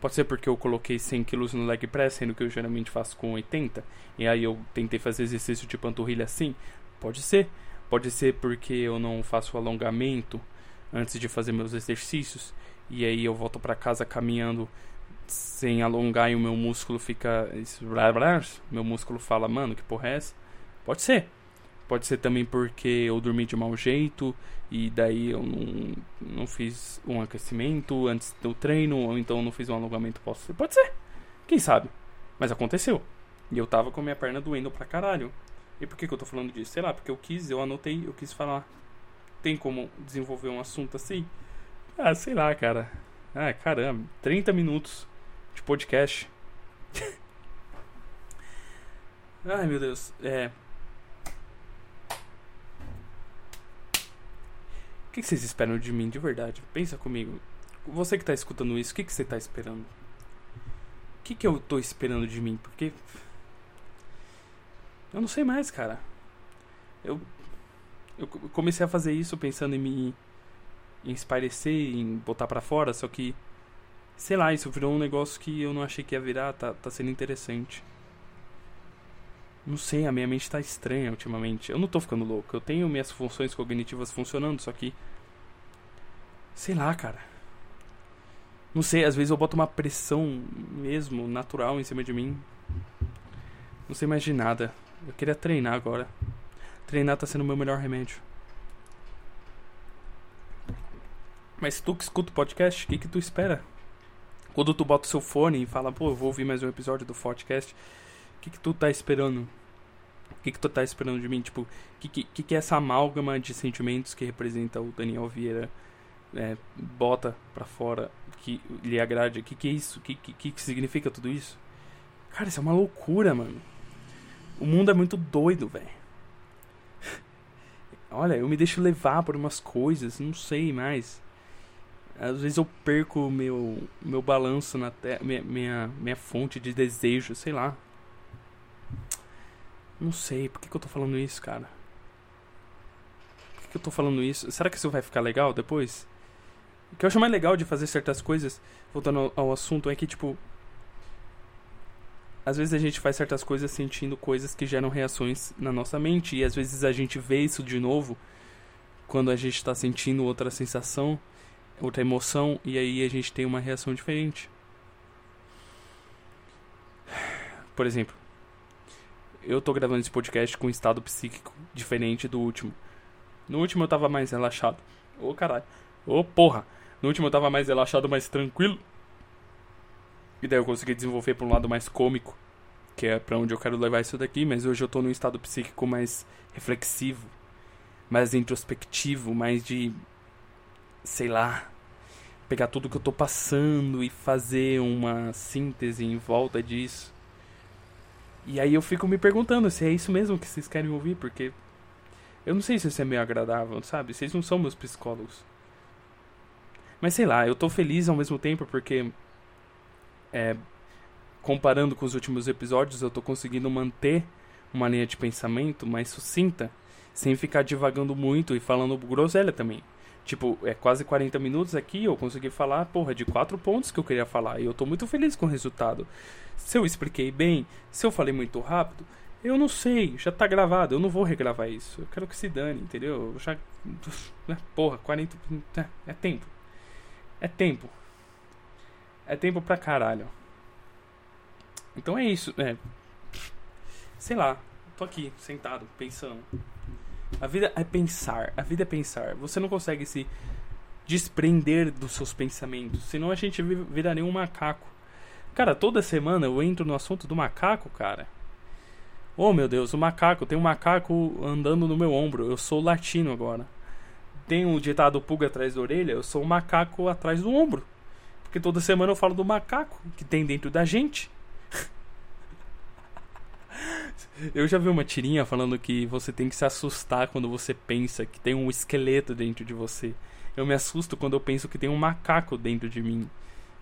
Pode ser porque eu coloquei 100 quilos no leg press, sendo que eu geralmente faço com 80. E aí eu tentei fazer exercício de panturrilha assim? Pode ser. Pode ser porque eu não faço alongamento antes de fazer meus exercícios. E aí eu volto para casa caminhando sem alongar e o meu músculo fica meu músculo fala mano que porra é essa? Pode ser. Pode ser também porque eu dormi de mau jeito e daí eu não, não fiz um aquecimento antes do treino ou então não fiz um alongamento posso pode ser. Quem sabe? Mas aconteceu. E eu tava com minha perna doendo pra caralho. E por que, que eu tô falando disso? Sei lá porque eu quis eu anotei eu quis falar tem como desenvolver um assunto assim? Ah, sei lá, cara. Ah, caramba, 30 minutos de podcast. [laughs] Ai, meu Deus. É. O que vocês esperam de mim de verdade? Pensa comigo. Você que tá escutando isso, o que, que você tá esperando? O que, que eu tô esperando de mim? Porque. Eu não sei mais, cara. Eu eu comecei a fazer isso pensando em me espairecer, em botar para fora, só que sei lá, isso virou um negócio que eu não achei que ia virar, tá, tá sendo interessante. Não sei, a minha mente tá estranha ultimamente. Eu não tô ficando louco. Eu tenho minhas funções cognitivas funcionando, só que. Sei lá, cara. Não sei, às vezes eu boto uma pressão mesmo, natural, em cima de mim. Não sei mais de nada. Eu queria treinar agora. Treinar tá sendo o meu melhor remédio. Mas tu que escuta o podcast, o que, que tu espera? Quando tu bota o seu fone e fala, pô, eu vou ouvir mais um episódio do podcast, o que, que tu tá esperando? O que, que tu tá esperando de mim? Tipo, o que, que, que é essa amálgama de sentimentos que representa o Daniel Vieira é, bota pra fora, que lhe agrade? O que, que é isso? O que, que, que significa tudo isso? Cara, isso é uma loucura, mano. O mundo é muito doido, velho. Olha, eu me deixo levar por umas coisas, não sei mais. Às vezes eu perco meu meu balanço na terra, minha, minha, minha fonte de desejo, sei lá. Não sei, por que, que eu tô falando isso, cara? Por que, que eu tô falando isso? Será que isso vai ficar legal depois? O que eu acho mais legal de fazer certas coisas, voltando ao, ao assunto, é que, tipo. Às vezes a gente faz certas coisas sentindo coisas que geram reações na nossa mente, e às vezes a gente vê isso de novo quando a gente tá sentindo outra sensação outra emoção e aí a gente tem uma reação diferente. Por exemplo, eu tô gravando esse podcast com um estado psíquico diferente do último. No último eu tava mais relaxado. Ô oh, caralho. Ô oh, porra. No último eu tava mais relaxado, mais tranquilo. E daí eu consegui desenvolver pra um lado mais cômico. Que é pra onde eu quero levar isso daqui. Mas hoje eu tô num estado psíquico mais reflexivo. Mais introspectivo. Mais de sei lá, pegar tudo que eu tô passando e fazer uma síntese em volta disso. E aí eu fico me perguntando se é isso mesmo que vocês querem ouvir, porque eu não sei se isso é meio agradável, sabe? Vocês não são meus psicólogos. Mas sei lá, eu tô feliz ao mesmo tempo porque é, comparando com os últimos episódios, eu tô conseguindo manter uma linha de pensamento mais sucinta, sem ficar divagando muito e falando groselha também. Tipo, é quase 40 minutos aqui, eu consegui falar, porra, de quatro pontos que eu queria falar. E eu tô muito feliz com o resultado. Se eu expliquei bem, se eu falei muito rápido, eu não sei, já tá gravado, eu não vou regravar isso. Eu quero que se dane, entendeu? Eu já. [laughs] Né, porra, 40. É, é tempo. É tempo. É tempo pra caralho. Então é isso, é. Sei lá, tô aqui, sentado, pensando. A vida é pensar. A vida é pensar. Você não consegue se desprender dos seus pensamentos. Senão a gente viraria um macaco. Cara, toda semana eu entro no assunto do macaco, cara. Oh meu Deus, o macaco. Tem um macaco andando no meu ombro. Eu sou latino agora. Tem um ditado pulga atrás da orelha. Eu sou um macaco atrás do ombro. Porque toda semana eu falo do macaco que tem dentro da gente. [laughs] Eu já vi uma tirinha falando que você tem que se assustar quando você pensa que tem um esqueleto dentro de você. Eu me assusto quando eu penso que tem um macaco dentro de mim.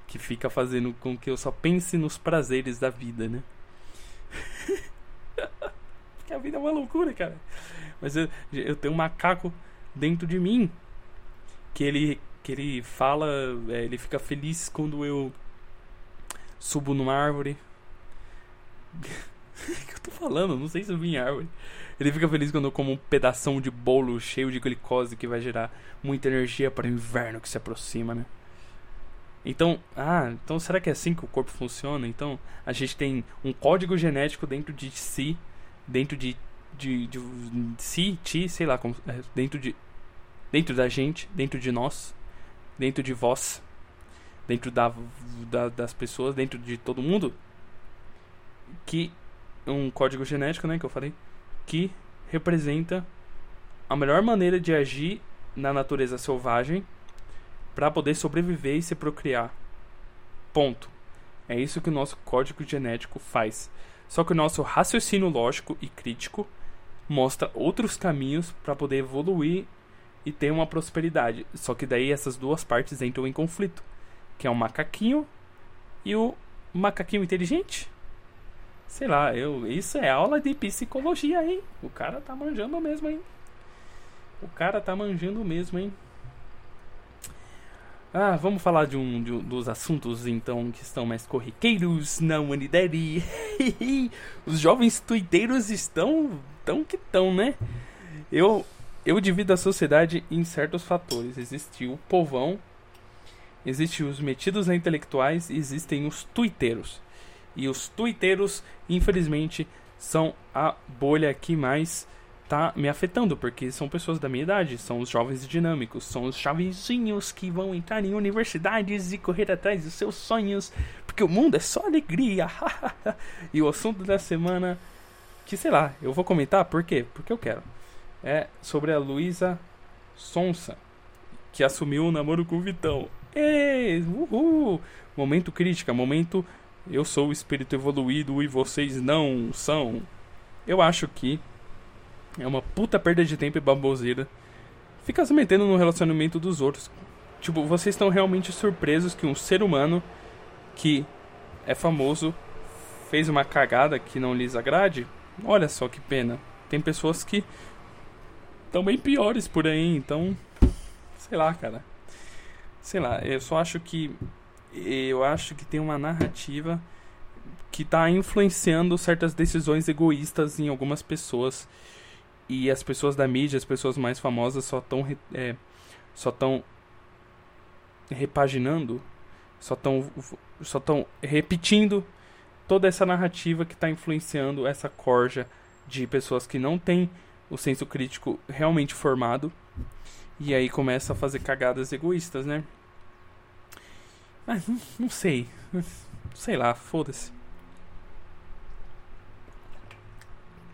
Que fica fazendo com que eu só pense nos prazeres da vida, né? [laughs] Porque a vida é uma loucura, cara. Mas eu, eu tenho um macaco dentro de mim. Que ele, que ele fala, é, ele fica feliz quando eu subo numa árvore. [laughs] O que eu tô falando? Não sei se eu em árvore. Ele fica feliz quando eu como um pedaço de bolo cheio de glicose que vai gerar muita energia para o inverno que se aproxima, né? Então, ah, então será que é assim que o corpo funciona? Então, a gente tem um código genético dentro de si, dentro de, de, de, de si, ti, sei lá, como, é, dentro de dentro da gente, dentro de nós, dentro de vós, dentro da, da das pessoas, dentro de todo mundo, que um código genético, né, que eu falei, que representa a melhor maneira de agir na natureza selvagem para poder sobreviver e se procriar. Ponto. É isso que o nosso código genético faz. Só que o nosso raciocínio lógico e crítico mostra outros caminhos para poder evoluir e ter uma prosperidade. Só que daí essas duas partes entram em conflito, que é o macaquinho e o macaquinho inteligente. Sei lá, eu, isso é aula de psicologia, hein? O cara tá manjando mesmo, hein? O cara tá manjando mesmo, hein? Ah, vamos falar de um, de um, dos assuntos então que estão mais corriqueiros na humanidade. [laughs] Os jovens tuiteiros estão tão que tão, né? Eu eu divido a sociedade em certos fatores. Existe o povão, existem os metidos intelectuais e existem os tuiteiros. E os tuiteiros, infelizmente, são a bolha que mais tá me afetando, porque são pessoas da minha idade, são os jovens dinâmicos, são os jovenzinhos que vão entrar em universidades e correr atrás dos seus sonhos, porque o mundo é só alegria. [laughs] e o assunto da semana, que sei lá, eu vou comentar, por quê? Porque eu quero. É sobre a Luísa Sonsa, que assumiu o namoro com o Vitão. Ei, uhul! Momento crítica, momento eu sou o espírito evoluído e vocês não são. Eu acho que é uma puta perda de tempo e baboseira ficar se metendo no relacionamento dos outros. Tipo, vocês estão realmente surpresos que um ser humano que é famoso fez uma cagada que não lhes agrade? Olha só que pena. Tem pessoas que estão bem piores por aí, então. Sei lá, cara. Sei lá, eu só acho que. Eu acho que tem uma narrativa que está influenciando certas decisões egoístas em algumas pessoas e as pessoas da mídia, as pessoas mais famosas só estão é, só estão repaginando, só estão só estão repetindo toda essa narrativa que está influenciando essa corja de pessoas que não têm o senso crítico realmente formado e aí começa a fazer cagadas egoístas, né? Mas não, não sei, sei lá, foda-se.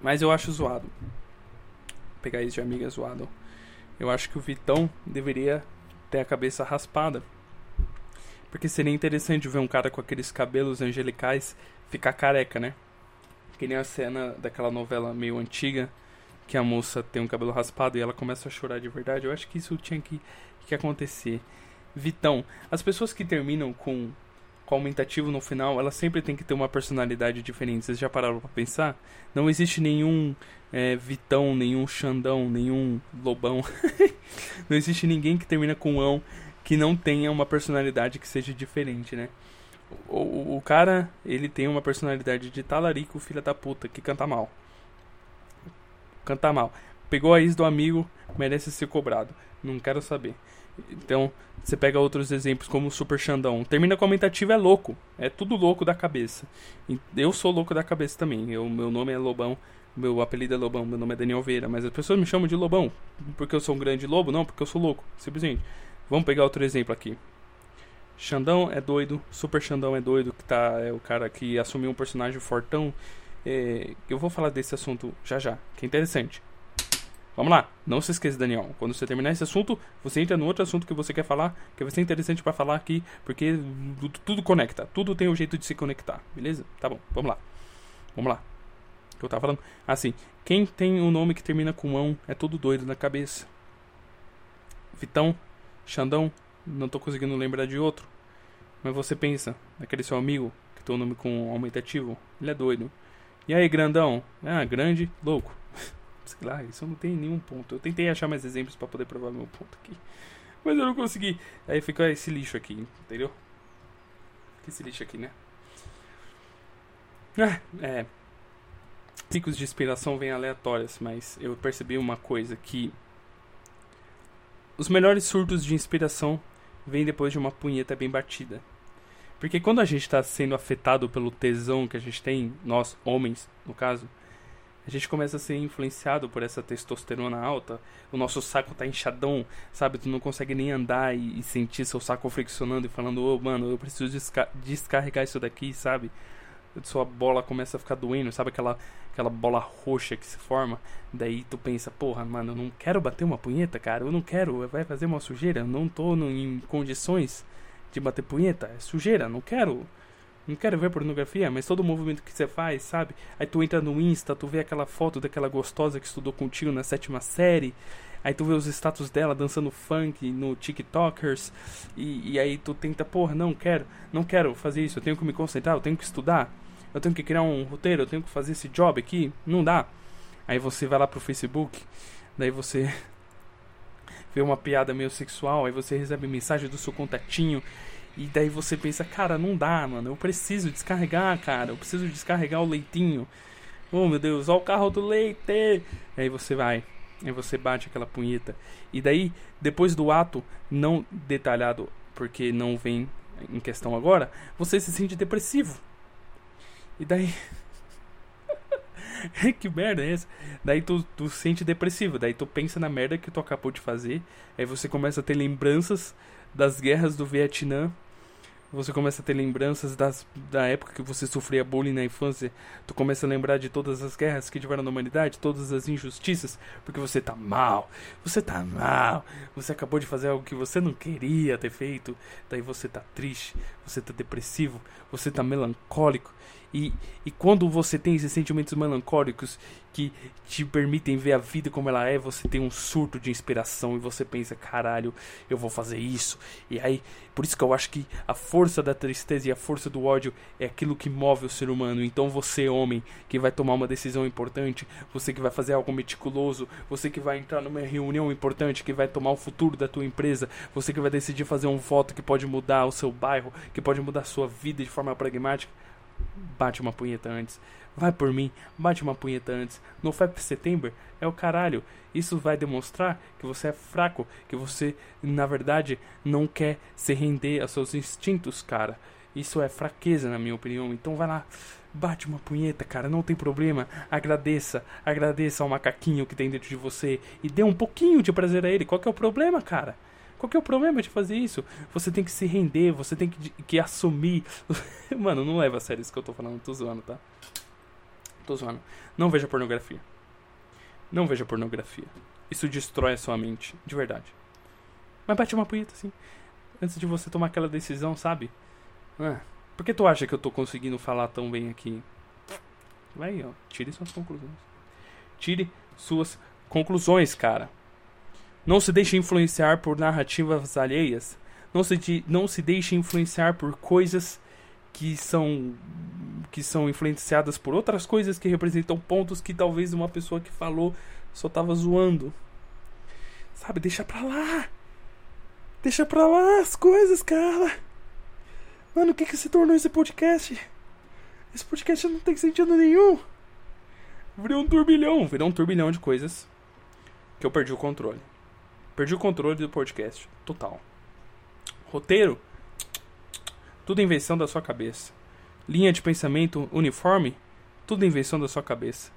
Mas eu acho zoado pegar isso de amiga zoado. Eu acho que o Vitão deveria ter a cabeça raspada. Porque seria interessante ver um cara com aqueles cabelos angelicais ficar careca, né? Que nem a cena daquela novela meio antiga que a moça tem um cabelo raspado e ela começa a chorar de verdade. Eu acho que isso tinha que, que acontecer. Vitão, as pessoas que terminam com, com aumentativo no final, elas sempre têm que ter uma personalidade diferente. Vocês já pararam pra pensar? Não existe nenhum é, Vitão, nenhum Xandão, nenhum Lobão. [laughs] não existe ninguém que termina com ão que não tenha uma personalidade que seja diferente, né? O, o, o cara, ele tem uma personalidade de talarico, filha da puta, que canta mal. Mal. Pegou a ex do amigo, merece ser cobrado. Não quero saber. Então, você pega outros exemplos como o Super Xandão. Termina com aumentativo é louco. É tudo louco da cabeça. Eu sou louco da cabeça também. Eu, meu nome é Lobão. Meu apelido é Lobão, meu nome é Daniel Veira, mas as pessoas me chamam de Lobão. Porque eu sou um grande lobo? Não, porque eu sou louco, simplesmente. Vamos pegar outro exemplo aqui. Xandão é doido, Super Xandão é doido, que tá, é o cara que assumiu um personagem fortão. É, eu vou falar desse assunto já já, que é interessante. Vamos lá, não se esqueça, Daniel. Quando você terminar esse assunto, você entra no outro assunto que você quer falar, que vai ser interessante para falar aqui, porque tudo conecta, tudo tem um jeito de se conectar, beleza? Tá bom, vamos lá. Vamos lá eu tava falando. Assim, quem tem um nome que termina com ão é todo doido na cabeça. Vitão, Xandão, não tô conseguindo lembrar de outro. Mas você pensa, naquele seu amigo que tem um nome com aumentativo, ele é doido. E aí, grandão? Ah, grande, louco. [laughs] Sei lá, isso não tem nenhum ponto. Eu tentei achar mais exemplos para poder provar meu ponto aqui. Mas eu não consegui. Aí fica esse lixo aqui, entendeu? Esse lixo aqui, né? Ah, é picos de inspiração vêm aleatórias, mas eu percebi uma coisa que os melhores surtos de inspiração vêm depois de uma punheta bem batida. Porque quando a gente está sendo afetado pelo tesão que a gente tem, nós, homens, no caso, a gente começa a ser influenciado por essa testosterona alta, o nosso saco tá inchadão, sabe? Tu não consegue nem andar e, e sentir seu saco friccionando e falando, ô oh, mano, eu preciso desca descarregar isso daqui, sabe? sua bola começa a ficar doendo, sabe aquela, aquela bola roxa que se forma? Daí tu pensa, porra, mano, eu não quero bater uma punheta, cara, eu não quero, vai fazer uma sujeira, eu não tô no, em condições de bater punheta, é sujeira, não quero. Não quero ver pornografia, mas todo o movimento que você faz, sabe? Aí tu entra no Insta, tu vê aquela foto daquela gostosa que estudou contigo na sétima série. Aí tu vê os status dela dançando funk no TikTokers. E, e aí tu tenta, porra, não quero, não quero fazer isso, eu tenho que me concentrar, eu tenho que estudar eu tenho que criar um roteiro, eu tenho que fazer esse job aqui, não dá. Aí você vai lá pro Facebook, daí você vê uma piada meio sexual, aí você recebe mensagem do seu contatinho. E daí você pensa, cara, não dá, mano. Eu preciso descarregar, cara. Eu preciso descarregar o leitinho. Oh, meu Deus, olha o carro do leite. Aí você vai. Aí você bate aquela punheta. E daí, depois do ato, não detalhado, porque não vem em questão agora, você se sente depressivo. E daí. [laughs] que merda é essa? Daí tu, tu sente depressivo, daí tu pensa na merda que tu acabou de fazer, aí você começa a ter lembranças das guerras do Vietnã, você começa a ter lembranças das, da época que você sofria bullying na infância, tu começa a lembrar de todas as guerras que tiveram na humanidade, todas as injustiças, porque você tá mal, você tá mal, você acabou de fazer algo que você não queria ter feito, daí você tá triste, você tá depressivo, você tá melancólico, e, e quando você tem esses sentimentos melancólicos que te permitem ver a vida como ela é, você tem um surto de inspiração e você pensa, caralho, eu vou fazer isso. E aí, por isso que eu acho que a força da tristeza e a força do ódio é aquilo que move o ser humano. Então você, homem, que vai tomar uma decisão importante, você que vai fazer algo meticuloso, você que vai entrar numa reunião importante, que vai tomar o futuro da tua empresa, você que vai decidir fazer um voto que pode mudar o seu bairro, que pode mudar a sua vida de forma pragmática bate uma punheta antes. Vai por mim, bate uma punheta antes. No 5 September é o caralho. Isso vai demonstrar que você é fraco, que você, na verdade, não quer se render aos seus instintos, cara. Isso é fraqueza, na minha opinião. Então vai lá, bate uma punheta, cara, não tem problema. Agradeça, agradeça ao macaquinho que tem dentro de você e dê um pouquinho de prazer a ele. Qual que é o problema, cara? Qual que é o problema de fazer isso? Você tem que se render, você tem que, que assumir. [laughs] Mano, não leva a sério isso que eu tô falando, tô zoando, tá? Tô zoando. Não veja pornografia. Não veja pornografia. Isso destrói a sua mente, de verdade. Mas bate uma punheta assim. Antes de você tomar aquela decisão, sabe? Ah, por que tu acha que eu tô conseguindo falar tão bem aqui? Vai, ó. Tire suas conclusões. Tire suas conclusões, cara. Não se deixe influenciar por narrativas alheias. Não se, não se deixe influenciar por coisas que são que são influenciadas por outras coisas que representam pontos que talvez uma pessoa que falou só tava zoando. Sabe, deixa pra lá. Deixa pra lá as coisas, cara. Mano, o que que se tornou esse podcast? Esse podcast não tem sentido nenhum. Virou um turbilhão, virou um turbilhão de coisas que eu perdi o controle. Perdi o controle do podcast. Total. Roteiro. Tudo invenção da sua cabeça. Linha de pensamento uniforme. Tudo invenção da sua cabeça.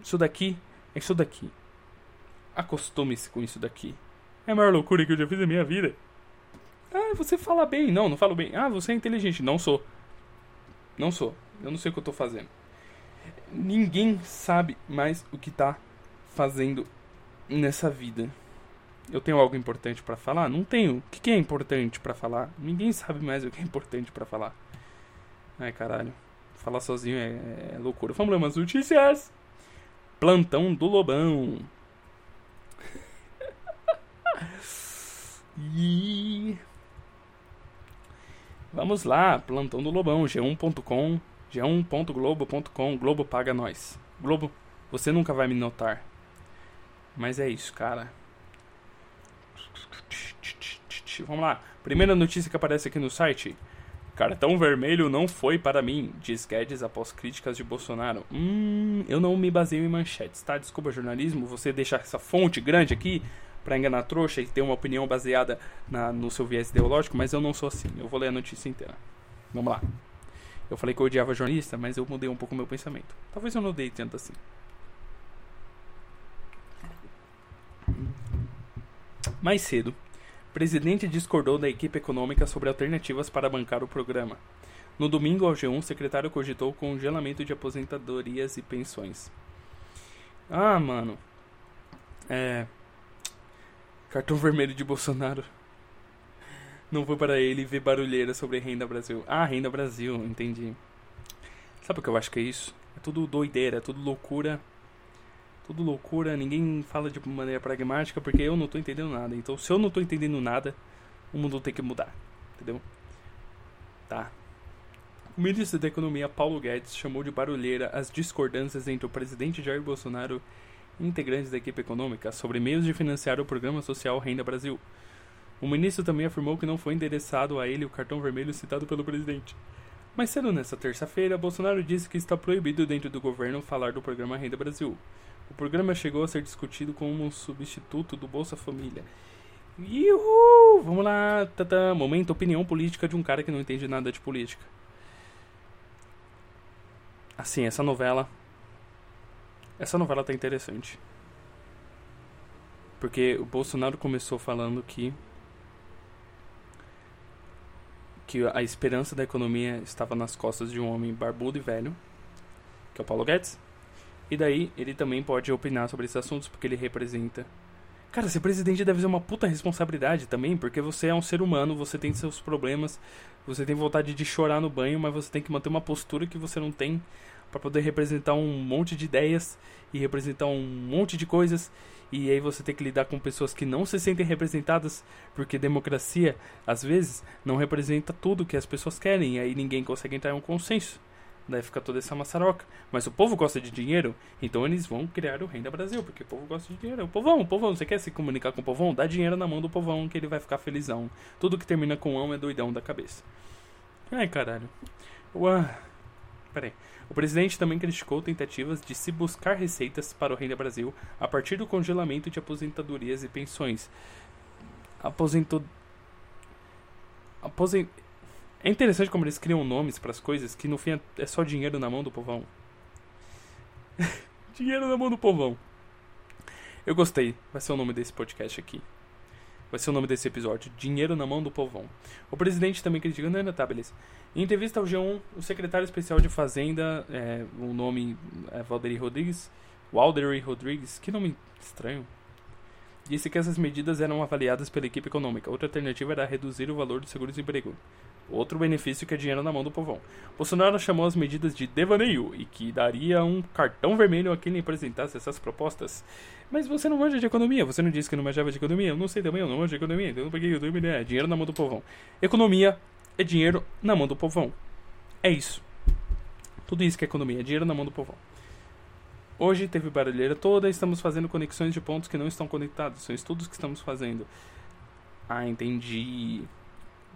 Isso daqui é isso daqui. Acostume-se com isso daqui. É a maior loucura que eu já fiz na minha vida. Ah, você fala bem. Não, não falo bem. Ah, você é inteligente. Não sou. Não sou. Eu não sei o que eu tô fazendo. Ninguém sabe mais o que tá fazendo nessa vida. Eu tenho algo importante para falar? Não tenho. O que, é importante para falar? Ninguém sabe mais o que é importante para falar. Ai, caralho. Falar sozinho é, é loucura. Vamos ler umas notícias. Plantão do Lobão. [laughs] e... Vamos lá, plantão do Lobão, g1.com, g1.globo.com, Globo paga nós. Globo, você nunca vai me notar. Mas é isso, cara. Vamos lá. Primeira notícia que aparece aqui no site. Cartão vermelho não foi para mim, diz Guedes após críticas de Bolsonaro. Hum, eu não me baseio em manchetes, tá? Desculpa, jornalismo, você deixar essa fonte grande aqui para enganar trouxa e ter uma opinião baseada na, no seu viés ideológico, mas eu não sou assim. Eu vou ler a notícia inteira. Vamos lá. Eu falei que eu odiava jornalista, mas eu mudei um pouco o meu pensamento. Talvez eu não odeie tanto assim. Mais cedo, presidente discordou da equipe econômica sobre alternativas para bancar o programa. No domingo, ao G1, o secretário cogitou congelamento de aposentadorias e pensões. Ah, mano. É. Cartão vermelho de Bolsonaro. Não foi para ele ver barulheira sobre Renda Brasil. Ah, Renda Brasil, entendi. Sabe o que eu acho que é isso? É tudo doideira, é tudo loucura tudo loucura, ninguém fala de maneira pragmática porque eu não tô entendendo nada. Então, se eu não tô entendendo nada, o mundo tem que mudar, entendeu? Tá. O ministro da Economia Paulo Guedes chamou de barulheira as discordâncias entre o presidente Jair Bolsonaro integrantes da equipe econômica sobre meios de financiar o programa social Renda Brasil. O ministro também afirmou que não foi endereçado a ele o cartão vermelho citado pelo presidente. Mais cedo nesta terça-feira, Bolsonaro disse que está proibido dentro do governo falar do programa Renda Brasil. O programa chegou a ser discutido como um substituto do Bolsa Família. Uhul! Vamos lá, tata, momento opinião política de um cara que não entende nada de política. Assim, essa novela. Essa novela tá interessante. Porque o Bolsonaro começou falando que que a esperança da economia estava nas costas de um homem barbudo e velho, que é o Paulo Guedes. E daí ele também pode opinar sobre esses assuntos porque ele representa. Cara, ser presidente deve ser uma puta responsabilidade também, porque você é um ser humano, você tem seus problemas, você tem vontade de chorar no banho, mas você tem que manter uma postura que você não tem para poder representar um monte de ideias e representar um monte de coisas e aí você tem que lidar com pessoas que não se sentem representadas, porque democracia, às vezes, não representa tudo que as pessoas querem, e aí ninguém consegue entrar em um consenso. Daí fica toda essa maçaroca. Mas o povo gosta de dinheiro, então eles vão criar o Renda Brasil, porque o povo gosta de dinheiro. O povão, o povão, você quer se comunicar com o povão? Dá dinheiro na mão do povão que ele vai ficar felizão. Tudo que termina com ão é doidão da cabeça. Ai, caralho. Ué. Peraí. O presidente também criticou tentativas de se buscar receitas para o Renda Brasil a partir do congelamento de aposentadorias e pensões. Aposento... Aposent... É interessante como eles criam nomes para as coisas que no fim é só dinheiro na mão do povão. [laughs] dinheiro na mão do povão. Eu gostei. Vai ser o nome desse podcast aqui. Vai ser o nome desse episódio. Dinheiro na mão do povão. O presidente também critica. Não, não, tá, beleza. Em entrevista ao G1, o secretário especial de Fazenda, é, o nome é Valderi Rodrigues, Walderi Rodrigues, que nome estranho, disse que essas medidas eram avaliadas pela equipe econômica. Outra alternativa era reduzir o valor do seguro-desemprego. Outro benefício que é dinheiro na mão do povão. Bolsonaro chamou as medidas de devaneio e que daria um cartão vermelho a quem apresentasse essas propostas. Mas você não manja de economia, você não disse que não manjava de economia? Eu não sei também, eu não manjo de economia, então por que eu tenho ideia? Dinheiro na mão do povão. Economia é dinheiro na mão do povão. É isso. Tudo isso que é economia, é dinheiro na mão do povão. Hoje teve barulheira toda, estamos fazendo conexões de pontos que não estão conectados. São estudos que estamos fazendo. Ah, entendi.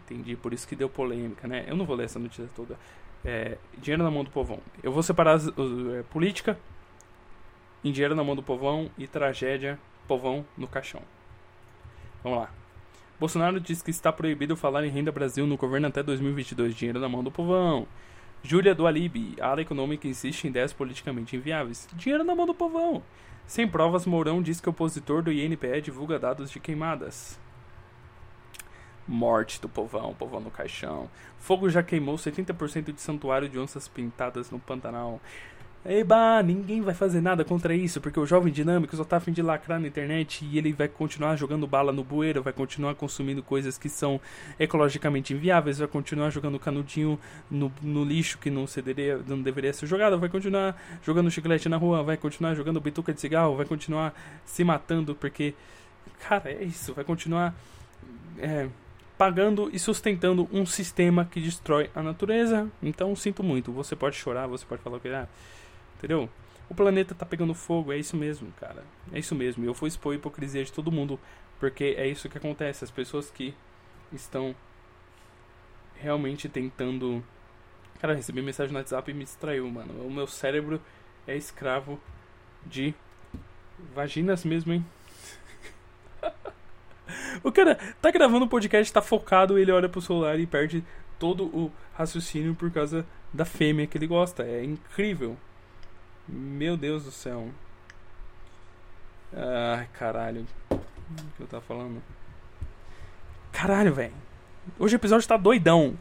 Entendi, por isso que deu polêmica, né? Eu não vou ler essa notícia toda. É, dinheiro na mão do povão. Eu vou separar uh, é, política em dinheiro na mão do povão e tragédia povão no caixão. Vamos lá. Bolsonaro diz que está proibido falar em renda Brasil no governo até 2022. Dinheiro na mão do povão. Júlia do Alibi. A área econômica insiste em ideias politicamente inviáveis. Dinheiro na mão do povão. Sem provas, Mourão diz que opositor do INPE divulga dados de queimadas. Morte do povão, povão no caixão. Fogo já queimou 70% de santuário de onças pintadas no Pantanal. Eba, ninguém vai fazer nada contra isso, porque o jovem dinâmico só tá afim de lacrar na internet e ele vai continuar jogando bala no bueiro, vai continuar consumindo coisas que são ecologicamente inviáveis, vai continuar jogando canudinho no, no lixo que não, cederia, não deveria ser jogado, vai continuar jogando chiclete na rua, vai continuar jogando bituca de cigarro, vai continuar se matando, porque, cara, é isso, vai continuar é, pagando e sustentando um sistema que destrói a natureza. Então, sinto muito, você pode chorar, você pode falar que. Ah, Entendeu? O planeta tá pegando fogo, é isso mesmo, cara. É isso mesmo. Eu vou expor a hipocrisia de todo mundo, porque é isso que acontece. As pessoas que estão realmente tentando. Cara, recebi mensagem no WhatsApp e me distraiu, mano. O meu cérebro é escravo de vaginas mesmo, hein? [laughs] o cara tá gravando o um podcast, tá focado, ele olha pro celular e perde todo o raciocínio por causa da fêmea que ele gosta. É incrível. Meu Deus do céu. Ai, caralho. O que eu tava falando? Caralho, velho. Hoje o episódio tá doidão.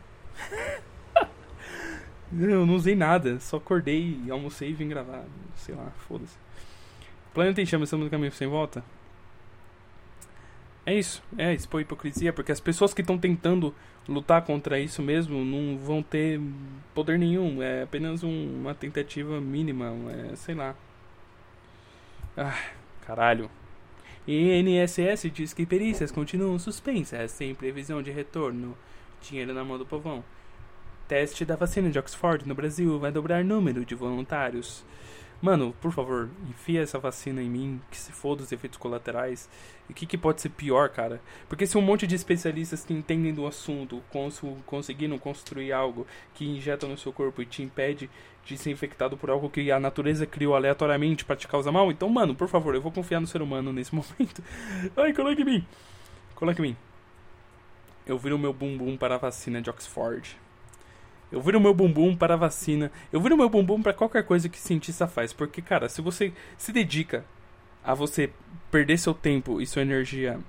[laughs] eu não usei nada. Só acordei, almocei e vim gravar. Sei lá, foda-se. Planeta em Chama, estamos no caminho sem volta. É isso, é expor hipocrisia, porque as pessoas que estão tentando lutar contra isso mesmo não vão ter poder nenhum, é apenas um, uma tentativa mínima, é, sei lá. Ah, caralho. INSS diz que perícias continuam suspensas, sem previsão de retorno. Dinheiro na mão do povão. Teste da vacina de Oxford no Brasil vai dobrar número de voluntários. Mano, por favor, enfia essa vacina em mim, que se for dos efeitos colaterais. E o que, que pode ser pior, cara? Porque se um monte de especialistas que entendem do assunto cons conseguiram construir algo que injeta no seu corpo e te impede de ser infectado por algo que a natureza criou aleatoriamente para te causar mal, então, mano, por favor, eu vou confiar no ser humano nesse [laughs] momento. Ai, coloque em mim. Coloque em mim. Eu viro meu bumbum para a vacina de Oxford. Eu viro meu bumbum para a vacina. Eu viro meu bumbum para qualquer coisa que cientista faz. Porque, cara, se você se dedica a você perder seu tempo e sua energia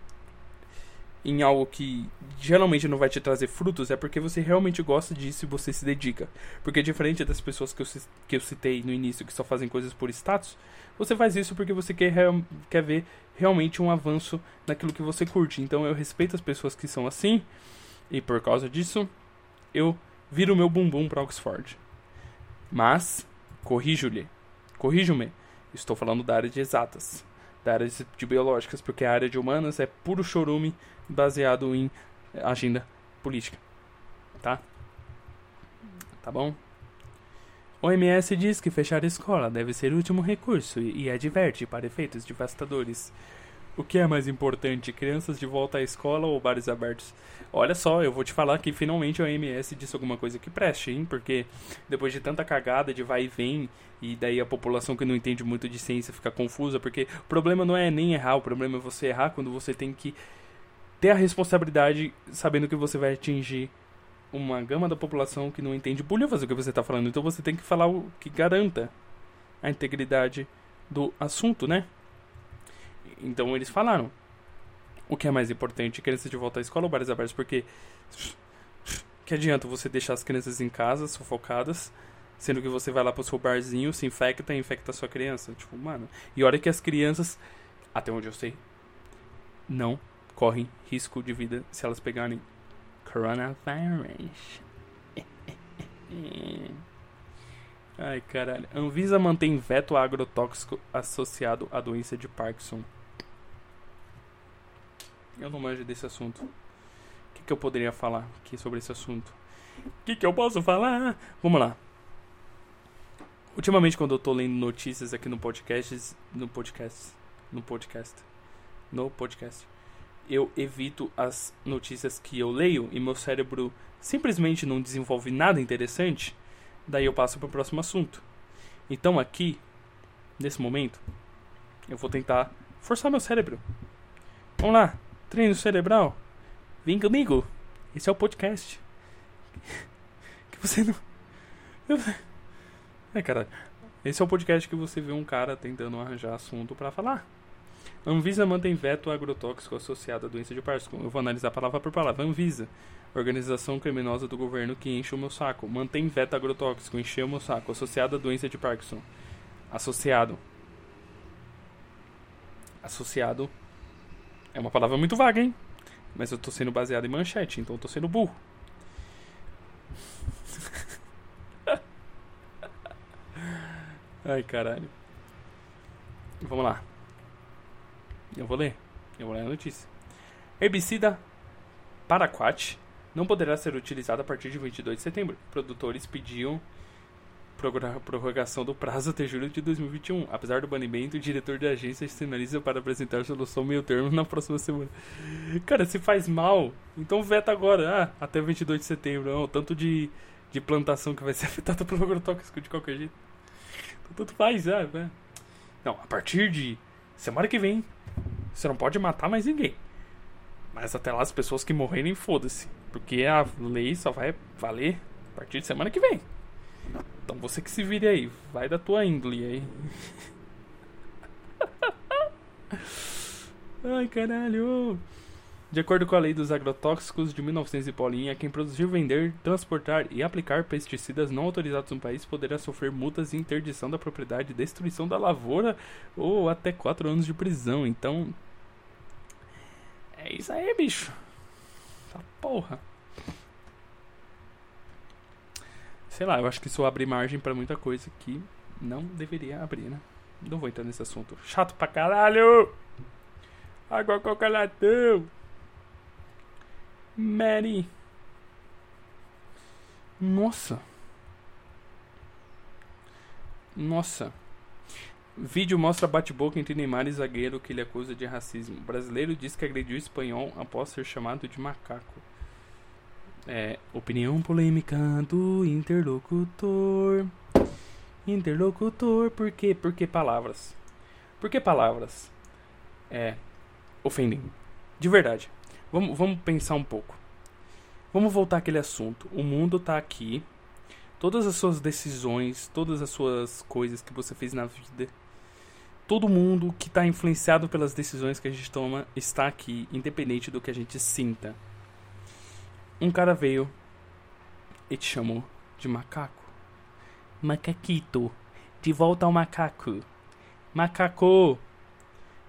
em algo que geralmente não vai te trazer frutos, é porque você realmente gosta disso e você se dedica. Porque diferente das pessoas que eu, que eu citei no início, que só fazem coisas por status, você faz isso porque você quer, quer ver realmente um avanço naquilo que você curte. Então eu respeito as pessoas que são assim, e por causa disso, eu vira o meu bumbum para Oxford. Mas, corrijo-lhe, corrijo-me, estou falando da área de exatas, da área de biológicas, porque a área de humanas é puro chorume baseado em agenda política. Tá? Tá bom? OMS diz que fechar a escola deve ser o último recurso e adverte para efeitos devastadores. O que é mais importante, crianças de volta à escola ou bares abertos? Olha só, eu vou te falar que finalmente a OMS disse alguma coisa que preste, hein? Porque depois de tanta cagada de vai e vem, e daí a população que não entende muito de ciência fica confusa, porque o problema não é nem errar, o problema é você errar quando você tem que ter a responsabilidade sabendo que você vai atingir uma gama da população que não entende bolhufas o que você está falando. Então você tem que falar o que garanta a integridade do assunto, né? Então eles falaram. O que é mais importante? Crianças de volta à escola ou bares abertos? Porque. Que adianta você deixar as crianças em casa, sufocadas, sendo que você vai lá pro seu barzinho, se infecta e infecta a sua criança? Tipo, mano. E olha que as crianças, até onde eu sei, não correm risco de vida se elas pegarem coronavirus. Ai, caralho. Anvisa mantém veto agrotóxico associado à doença de Parkinson. Eu não manjo desse assunto. O que, que eu poderia falar aqui sobre esse assunto? O que, que eu posso falar? Vamos lá. Ultimamente, quando eu tô lendo notícias aqui no podcast, no podcast, no podcast, no podcast, eu evito as notícias que eu leio e meu cérebro simplesmente não desenvolve nada interessante, daí eu passo para o próximo assunto. Então aqui, nesse momento, eu vou tentar forçar meu cérebro. Vamos lá. Treino cerebral. Vem comigo. Esse é o podcast. [laughs] Que você não. É, cara. Esse é o podcast que você vê um cara tentando arranjar assunto para falar. Anvisa mantém veto agrotóxico associado à doença de Parkinson. Eu vou analisar palavra por palavra. Anvisa, organização criminosa do governo que enche o meu saco. Mantém veto agrotóxico, encheu o meu saco, associado à doença de Parkinson. Associado. Associado é uma palavra muito vaga, hein? Mas eu tô sendo baseado em manchete, então eu tô sendo burro. [laughs] Ai, caralho. Vamos lá. Eu vou ler. Eu vou ler a notícia. Herbicida Paraquat não poderá ser utilizado a partir de 22 de setembro. Produtores pediam prorrogação do prazo até julho de 2021. Apesar do banimento, o diretor da agência sinaliza para apresentar solução meio termo na próxima semana. Cara, se faz mal, então veta agora, ah, até 22 de setembro. Não, tanto de, de plantação que vai ser [laughs] afetada pelo agrotóxico de qualquer jeito. Então, tanto faz, ah, né? Não, a partir de semana que vem, você não pode matar mais ninguém. Mas até lá as pessoas que morrerem, foda-se. Porque a lei só vai valer a partir de semana que vem. Então você que se vire aí, vai da tua índole aí. [laughs] Ai caralho. De acordo com a lei dos agrotóxicos de 1900 e Paulinha, quem produzir, vender, transportar e aplicar pesticidas não autorizados no país poderá sofrer multas e interdição da propriedade, destruição da lavoura ou até 4 anos de prisão. Então. É isso aí, bicho. Essa porra. Sei lá, eu acho que isso abre margem para muita coisa que não deveria abrir, né? Não vou entrar nesse assunto. Chato pra caralho! Água coca latão! Mary! Nossa! Nossa! Vídeo mostra bate-boca entre Neymar e zagueiro que ele acusa de racismo. O brasileiro diz que agrediu espanhol após ser chamado de macaco. É, opinião polêmica do interlocutor. Interlocutor, por quê? Por que palavras? Por que palavras? É, ofendem. De verdade. Vamos, vamos pensar um pouco. Vamos voltar àquele assunto. O mundo tá aqui. Todas as suas decisões, todas as suas coisas que você fez na vida todo mundo que está influenciado pelas decisões que a gente toma está aqui, independente do que a gente sinta. Um cara veio e te chamou de macaco. Macaquito. De volta ao macaco. Macaco.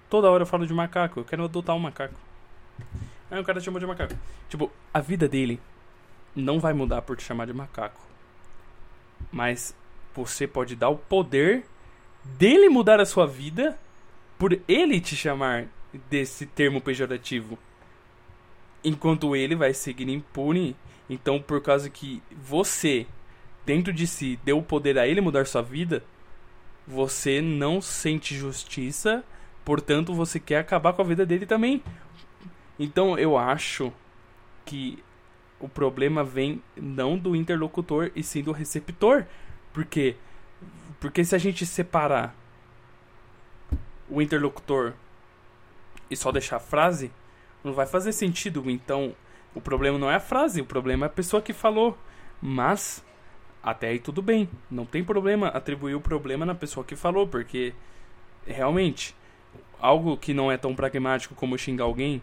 Toda hora eu falo de macaco. Eu quero adotar um macaco. Aí o cara te chamou de macaco. Tipo, a vida dele não vai mudar por te chamar de macaco. Mas você pode dar o poder dele mudar a sua vida por ele te chamar desse termo pejorativo. Enquanto ele vai seguir impune. Então, por causa que você, dentro de si, deu o poder a ele mudar sua vida, você não sente justiça, portanto, você quer acabar com a vida dele também. Então, eu acho que o problema vem não do interlocutor e sim do receptor. Porque porque se a gente separar o interlocutor e só deixar a frase, não vai fazer sentido. Então, o problema não é a frase, o problema é a pessoa que falou. Mas, até aí tudo bem. Não tem problema atribuir o problema na pessoa que falou, porque realmente, algo que não é tão pragmático como xingar alguém,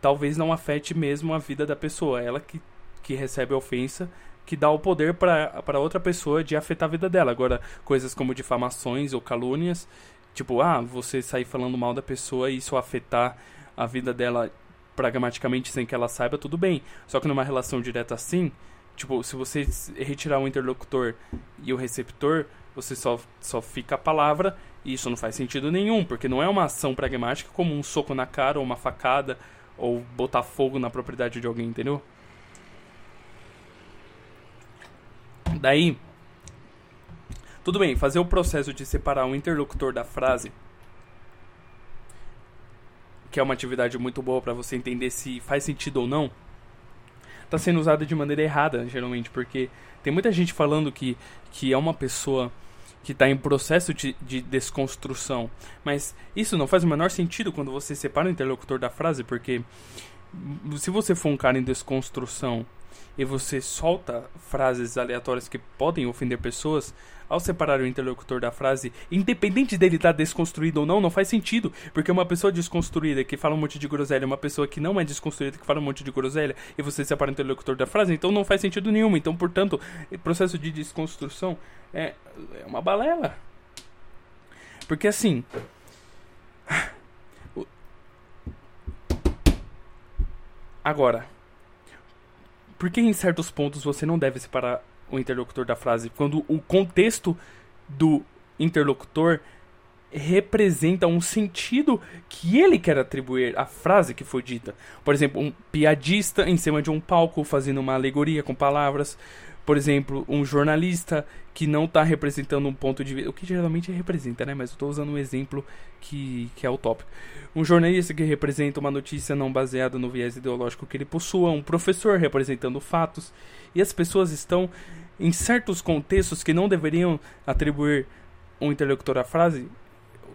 talvez não afete mesmo a vida da pessoa. Ela que, que recebe a ofensa que dá o poder para outra pessoa de afetar a vida dela. Agora, coisas como difamações ou calúnias, tipo, ah, você sair falando mal da pessoa e isso afetar a vida dela pragmaticamente sem que ela saiba, tudo bem. Só que numa relação direta assim, tipo, se você retirar o interlocutor e o receptor, você só, só fica a palavra e isso não faz sentido nenhum, porque não é uma ação pragmática como um soco na cara ou uma facada ou botar fogo na propriedade de alguém, entendeu? Daí, tudo bem, fazer o processo de separar o interlocutor da frase, que é uma atividade muito boa para você entender se faz sentido ou não, está sendo usada de maneira errada, geralmente, porque tem muita gente falando que, que é uma pessoa que está em processo de, de, desconstrução. Mas isso não faz o menor sentido quando você separa o interlocutor da frase, porque se você for um cara em desconstrução e você solta frases aleatórias que podem ofender pessoas, ao separar o interlocutor da frase, independente dele estar desconstruído ou não, não faz sentido. Porque uma pessoa desconstruída que fala um monte de groselha, uma pessoa que não é desconstruída que fala um monte de groselha, e você separa o interlocutor da frase, então não faz sentido nenhum. Então, portanto, o processo de desconstrução é, é uma balela. Porque assim. [sighs] Agora por que em certos pontos você não deve separar o interlocutor da frase? Quando o contexto do interlocutor representa um sentido que ele quer atribuir à frase que foi dita. Por exemplo, um piadista em cima de um palco fazendo uma alegoria com palavras por exemplo, um jornalista que não está representando um ponto de vista, o que geralmente representa, né? Mas eu estou usando um exemplo que, que é o tópico. Um jornalista que representa uma notícia não baseada no viés ideológico que ele possua, um professor representando fatos, e as pessoas estão em certos contextos que não deveriam atribuir um interlocutor à frase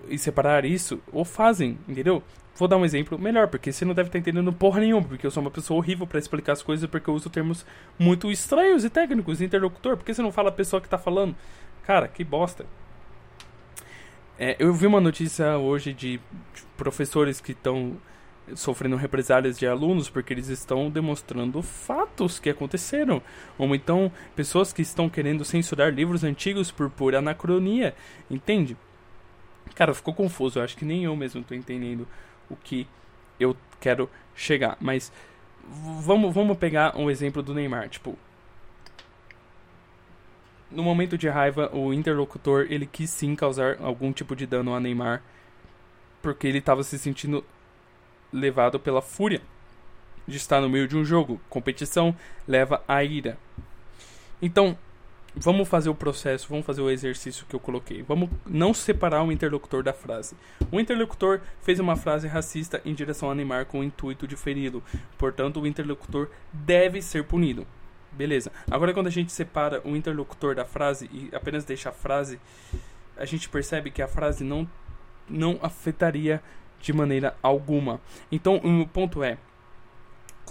e separar isso, ou fazem, entendeu? Vou dar um exemplo melhor, porque você não deve estar entendendo porra nenhuma, porque eu sou uma pessoa horrível para explicar as coisas, porque eu uso termos muito estranhos e técnicos, interlocutor, porque você não fala a pessoa que está falando? Cara, que bosta. É, eu vi uma notícia hoje de professores que estão sofrendo represálias de alunos porque eles estão demonstrando fatos que aconteceram. Ou então, pessoas que estão querendo censurar livros antigos por pura anacronia. Entende? Cara, ficou confuso. Eu acho que nem eu mesmo estou entendendo o que eu quero chegar. Mas vamos, vamos pegar um exemplo do Neymar. Tipo, no momento de raiva, o interlocutor ele quis sim causar algum tipo de dano a Neymar, porque ele estava se sentindo levado pela fúria de estar no meio de um jogo. Competição leva à ira. Então, vamos fazer o processo, vamos fazer o exercício que eu coloquei. Vamos não separar o interlocutor da frase. O interlocutor fez uma frase racista em direção a Neymar com o intuito de feri-lo. Portanto, o interlocutor deve ser punido. Beleza. Agora, quando a gente separa o interlocutor da frase e apenas deixa a frase, a gente percebe que a frase não, não afetaria de maneira alguma. Então, o meu ponto é: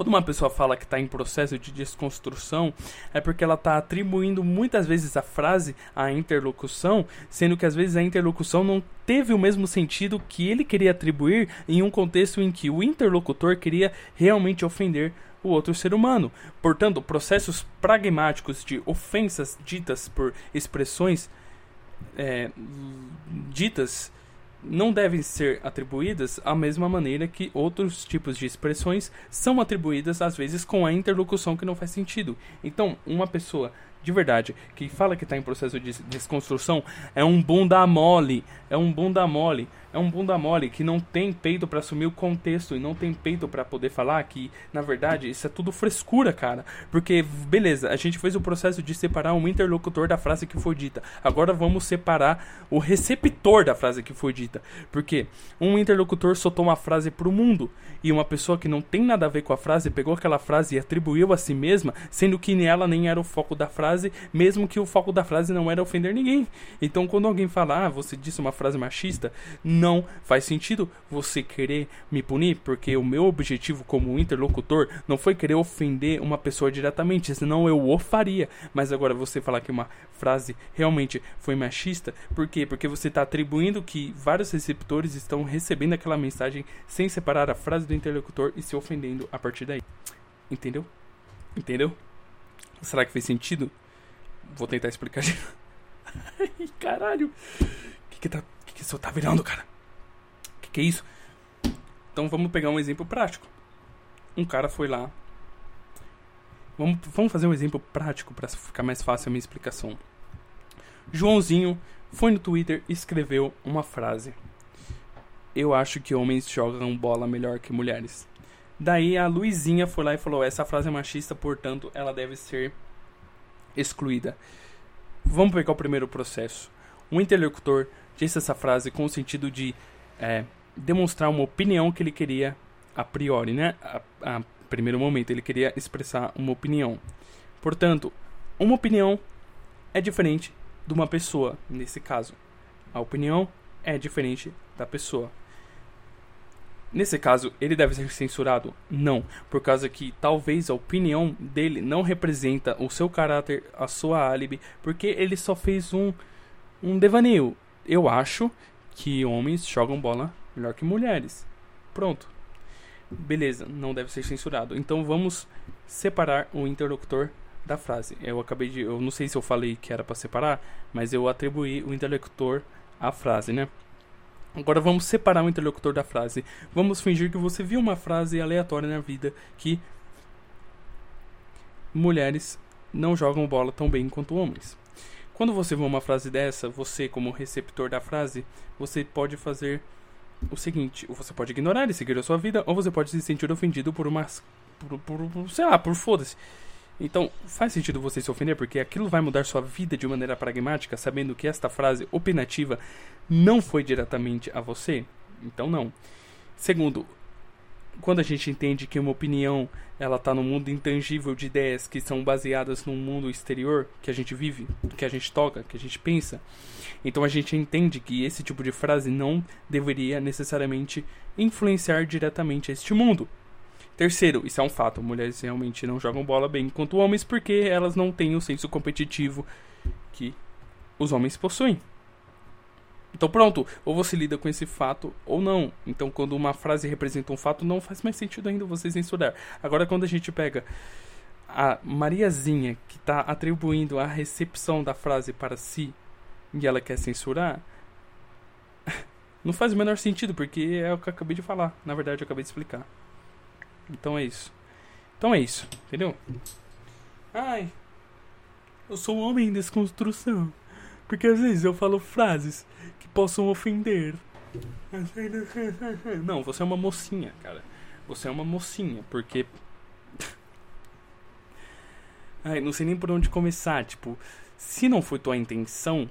quando uma pessoa fala que está em processo de desconstrução, é porque ela está atribuindo muitas vezes a frase à interlocução, sendo que às vezes a interlocução não teve o mesmo sentido que ele queria atribuir em um contexto em que o interlocutor queria realmente ofender o outro ser humano. Portanto, processos pragmáticos de ofensas ditas por expressões é, ditas não devem ser atribuídas à mesma maneira que outros tipos de expressões são atribuídas às vezes com a interlocução que não faz sentido. Então, uma pessoa de verdade que fala que está em processo de desconstrução é um bunda mole, é um bunda mole é um bunda mole que não tem peito para assumir o contexto e não tem peito para poder falar que, na verdade, isso é tudo frescura, cara. Porque, beleza, a gente fez o processo de separar um interlocutor da frase que foi dita. Agora vamos separar o receptor da frase que foi dita. Porque um interlocutor soltou uma frase pro mundo e uma pessoa que não tem nada a ver com a frase pegou aquela frase e atribuiu a si mesma, sendo que ela nem era o foco da frase, mesmo que o foco da frase não era ofender ninguém. Então, quando alguém fala, ah, você disse uma frase machista, faz sentido você querer me punir, porque o meu objetivo como interlocutor não foi querer ofender uma pessoa diretamente, senão eu o faria. Mas agora você falar que uma frase realmente foi machista, por quê? Porque você está atribuindo que vários receptores estão recebendo aquela mensagem sem separar a frase do interlocutor e se ofendendo a partir daí. Entendeu? Entendeu? Será que fez sentido? Vou tentar explicar. [laughs] Ai, caralho. O que que tá, que isso tá virando, cara? que, que é isso? Então vamos pegar um exemplo prático. Um cara foi lá. Vamos, vamos fazer um exemplo prático para ficar mais fácil a minha explicação. Joãozinho foi no Twitter e escreveu uma frase. Eu acho que homens jogam bola melhor que mulheres. Daí a Luizinha foi lá e falou: essa frase é machista, portanto ela deve ser excluída. Vamos pegar o primeiro processo. Um interlocutor disse essa frase com o sentido de é, demonstrar uma opinião que ele queria a priori, né? A, a primeiro momento, ele queria expressar uma opinião. Portanto, uma opinião é diferente de uma pessoa, nesse caso. A opinião é diferente da pessoa. Nesse caso, ele deve ser censurado? Não, por causa que talvez a opinião dele não representa o seu caráter, a sua álibi, porque ele só fez um, um devaneio. Eu acho que homens jogam bola melhor que mulheres. Pronto. Beleza, não deve ser censurado. Então vamos separar o interlocutor da frase. Eu acabei de, eu não sei se eu falei que era para separar, mas eu atribuí o interlocutor à frase, né? Agora vamos separar o interlocutor da frase. Vamos fingir que você viu uma frase aleatória na vida que mulheres não jogam bola tão bem quanto homens. Quando você vê uma frase dessa, você como receptor da frase, você pode fazer o seguinte: você pode ignorar e seguir a sua vida, ou você pode se sentir ofendido por umas. por, por sei lá, por foda-se. Então, faz sentido você se ofender porque aquilo vai mudar sua vida de maneira pragmática, sabendo que esta frase opinativa não foi diretamente a você? Então, não. Segundo, quando a gente entende que uma opinião ela está no mundo intangível de ideias que são baseadas no mundo exterior que a gente vive, que a gente toca, que a gente pensa, então a gente entende que esse tipo de frase não deveria necessariamente influenciar diretamente este mundo. Terceiro, isso é um fato, mulheres realmente não jogam bola bem quanto homens porque elas não têm o senso competitivo que os homens possuem. Então pronto, ou você lida com esse fato ou não. Então quando uma frase representa um fato, não faz mais sentido ainda você censurar. Agora quando a gente pega a Mariazinha que está atribuindo a recepção da frase para si e ela quer censurar, [laughs] não faz o menor sentido, porque é o que eu acabei de falar. Na verdade, eu acabei de explicar. Então é isso. Então é isso, entendeu? Ai, eu sou um homem em desconstrução. Porque às vezes eu falo frases possam ofender. [laughs] Não, você é uma mocinha, cara. Você é uma mocinha, porque. [laughs] Ai, não sei nem por onde começar. Tipo, Se não foi tua intenção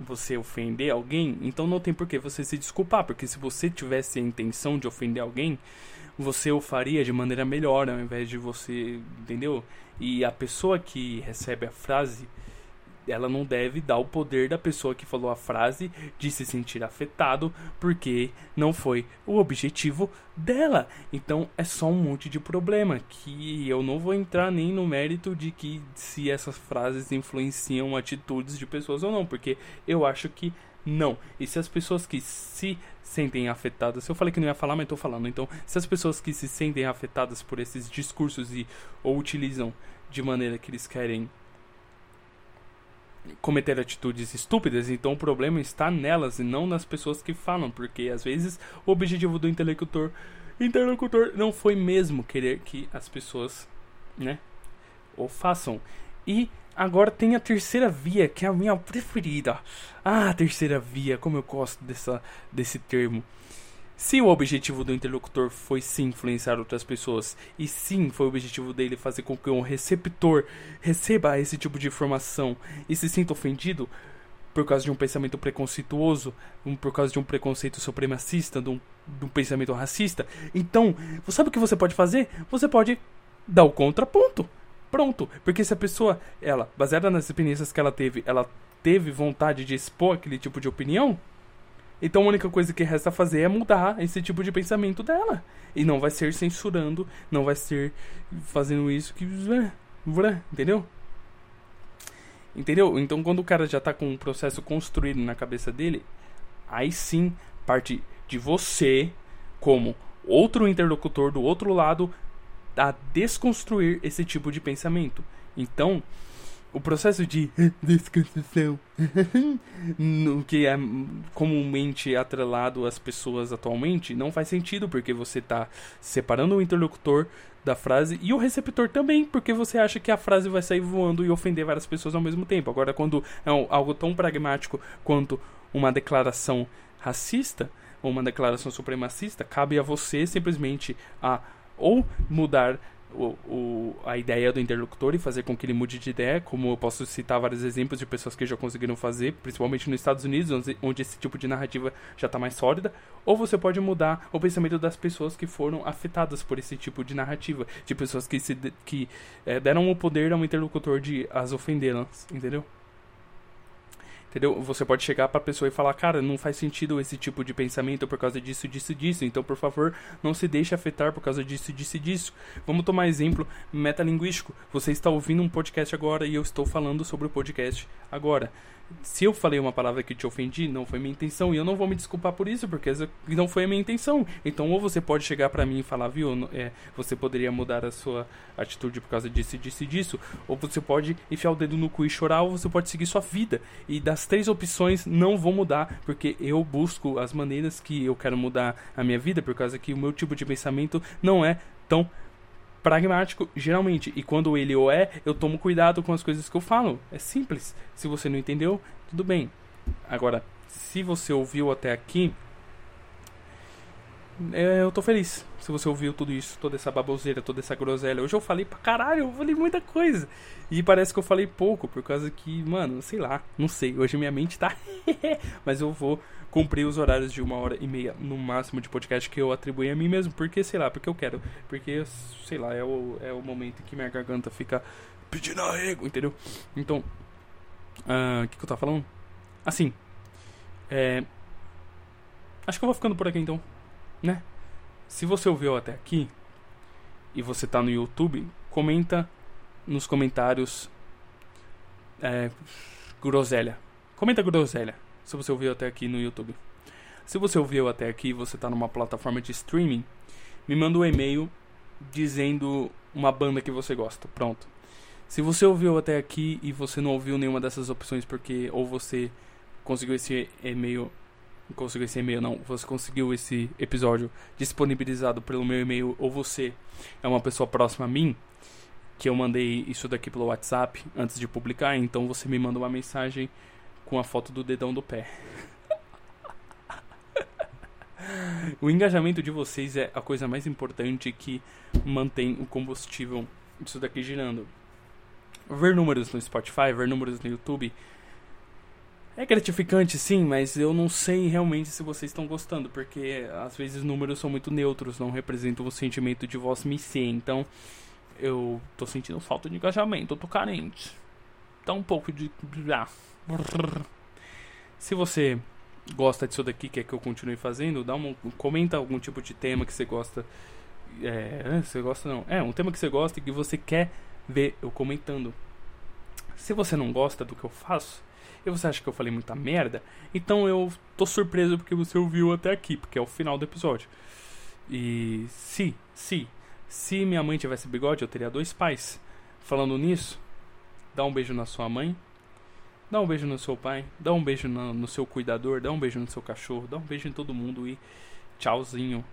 você ofender alguém, então não tem por que você se desculpar, porque se você tivesse a intenção de ofender alguém, você o faria de maneira melhor ao invés de você, entendeu? E a pessoa que recebe a frase ela não deve dar o poder da pessoa que falou a frase de se sentir afetado, porque não foi o objetivo dela. Então é só um monte de problema que eu não vou entrar nem no mérito de que se essas frases influenciam atitudes de pessoas ou não, porque eu acho que não. E se as pessoas que se sentem afetadas, eu falei que não ia falar, mas estou falando. Então, se as pessoas que se sentem afetadas por esses discursos e ou utilizam de maneira que eles querem cometer atitudes estúpidas, então o problema está nelas e não nas pessoas que falam, porque às vezes o objetivo do interlocutor, interlocutor não foi mesmo querer que as pessoas, né, o façam. E agora tem a terceira via, que é a minha preferida. Ah, terceira via, como eu gosto dessa desse termo. Se o objetivo do interlocutor foi sim influenciar outras pessoas, e sim foi o objetivo dele fazer com que um receptor receba esse tipo de informação e se sinta ofendido por causa de um pensamento preconceituoso, por causa de um preconceito supremacista, de um, de um pensamento racista, então, sabe o que você pode fazer? Você pode dar o contraponto. Pronto, porque se a pessoa, ela, baseada nas experiências que ela teve, ela teve vontade de expor aquele tipo de opinião, então a única coisa que resta fazer é mudar esse tipo de pensamento dela. E não vai ser censurando, não vai ser fazendo isso que. Entendeu? Entendeu? Então quando o cara já tá com um processo construído na cabeça dele, aí sim parte de você, como outro interlocutor do outro lado, a desconstruir esse tipo de pensamento. Então, o processo de desconstrução, [laughs] no que é comumente atrelado às pessoas atualmente, não faz sentido, porque você está separando o interlocutor da frase e o receptor também, porque você acha que a frase vai sair voando e ofender várias pessoas ao mesmo tempo. Agora, quando é algo tão pragmático quanto uma declaração racista ou uma declaração supremacista, cabe a você simplesmente a ou mudar o, o, a ideia do interlocutor e fazer com que ele mude de ideia, como eu posso citar vários exemplos de pessoas que já conseguiram fazer, principalmente nos Estados Unidos, onde, onde esse tipo de narrativa já está mais sólida, ou você pode mudar o pensamento das pessoas que foram afetadas por esse tipo de narrativa, de pessoas que, se, que é, deram o poder ao interlocutor de as ofendê-las, entendeu? Entendeu? Você pode chegar para a pessoa e falar, cara, não faz sentido esse tipo de pensamento por causa disso, disso, disso. Então, por favor, não se deixe afetar por causa disso, disso, disso. Vamos tomar exemplo metalinguístico. Você está ouvindo um podcast agora e eu estou falando sobre o podcast agora se eu falei uma palavra que te ofendi, não foi minha intenção. E eu não vou me desculpar por isso, porque não foi a minha intenção. Então, ou você pode chegar para mim e falar, viu, é, você poderia mudar a sua atitude por causa disso, disso e disso. Ou você pode enfiar o dedo no cu e chorar, ou você pode seguir sua vida. E das três opções, não vou mudar, porque eu busco as maneiras que eu quero mudar a minha vida, por causa que o meu tipo de pensamento não é tão pragmático, geralmente. E quando ele ou é, eu tomo cuidado com as coisas que eu falo. É simples. Se você não entendeu, tudo bem. Agora, se você ouviu até aqui, eu tô feliz. Se você ouviu tudo isso, toda essa baboseira, toda essa groselha. Hoje eu falei pra caralho, eu falei muita coisa. E parece que eu falei pouco, por causa que, mano, sei lá, não sei. Hoje minha mente tá. [laughs] Mas eu vou cumprir os horários de uma hora e meia no máximo de podcast que eu atribuí a mim mesmo. Porque, sei lá, porque eu quero. Porque, sei lá, é o, é o momento que minha garganta fica pedindo arrego, entendeu? Então, ah, o uh, que, que eu tava falando? Assim, é. Acho que eu vou ficando por aqui então, né? Se você ouviu até aqui e você tá no YouTube, comenta nos comentários é, groselha. Comenta groselha se você ouviu até aqui no YouTube. Se você ouviu até aqui e você está numa plataforma de streaming, me manda um e-mail dizendo uma banda que você gosta. Pronto. Se você ouviu até aqui e você não ouviu nenhuma dessas opções porque ou você conseguiu esse e-mail, conseguiu esse e-mail não, você conseguiu esse episódio disponibilizado pelo meu e-mail ou você é uma pessoa próxima a mim, que eu mandei isso daqui pelo WhatsApp antes de publicar, então você me manda uma mensagem com a foto do dedão do pé. [laughs] o engajamento de vocês é a coisa mais importante que mantém o combustível disso daqui girando. ver números no Spotify, ver números no YouTube. É gratificante sim, mas eu não sei realmente se vocês estão gostando, porque às vezes números são muito neutros, não representam o sentimento de voz me ser. Então eu tô sentindo falta de engajamento, eu tô carente. Dá um pouco de. Se você gosta disso daqui, quer que eu continue fazendo, dá uma, comenta algum tipo de tema que você gosta. É, você gosta não. É, um tema que você gosta e que você quer ver eu comentando. Se você não gosta do que eu faço, e você acha que eu falei muita merda, então eu tô surpreso porque você ouviu até aqui, porque é o final do episódio. E se, se, se minha mãe tivesse bigode, eu teria dois pais. Falando nisso, dá um beijo na sua mãe, dá um beijo no seu pai, dá um beijo no, no seu cuidador, dá um beijo no seu cachorro, dá um beijo em todo mundo e tchauzinho.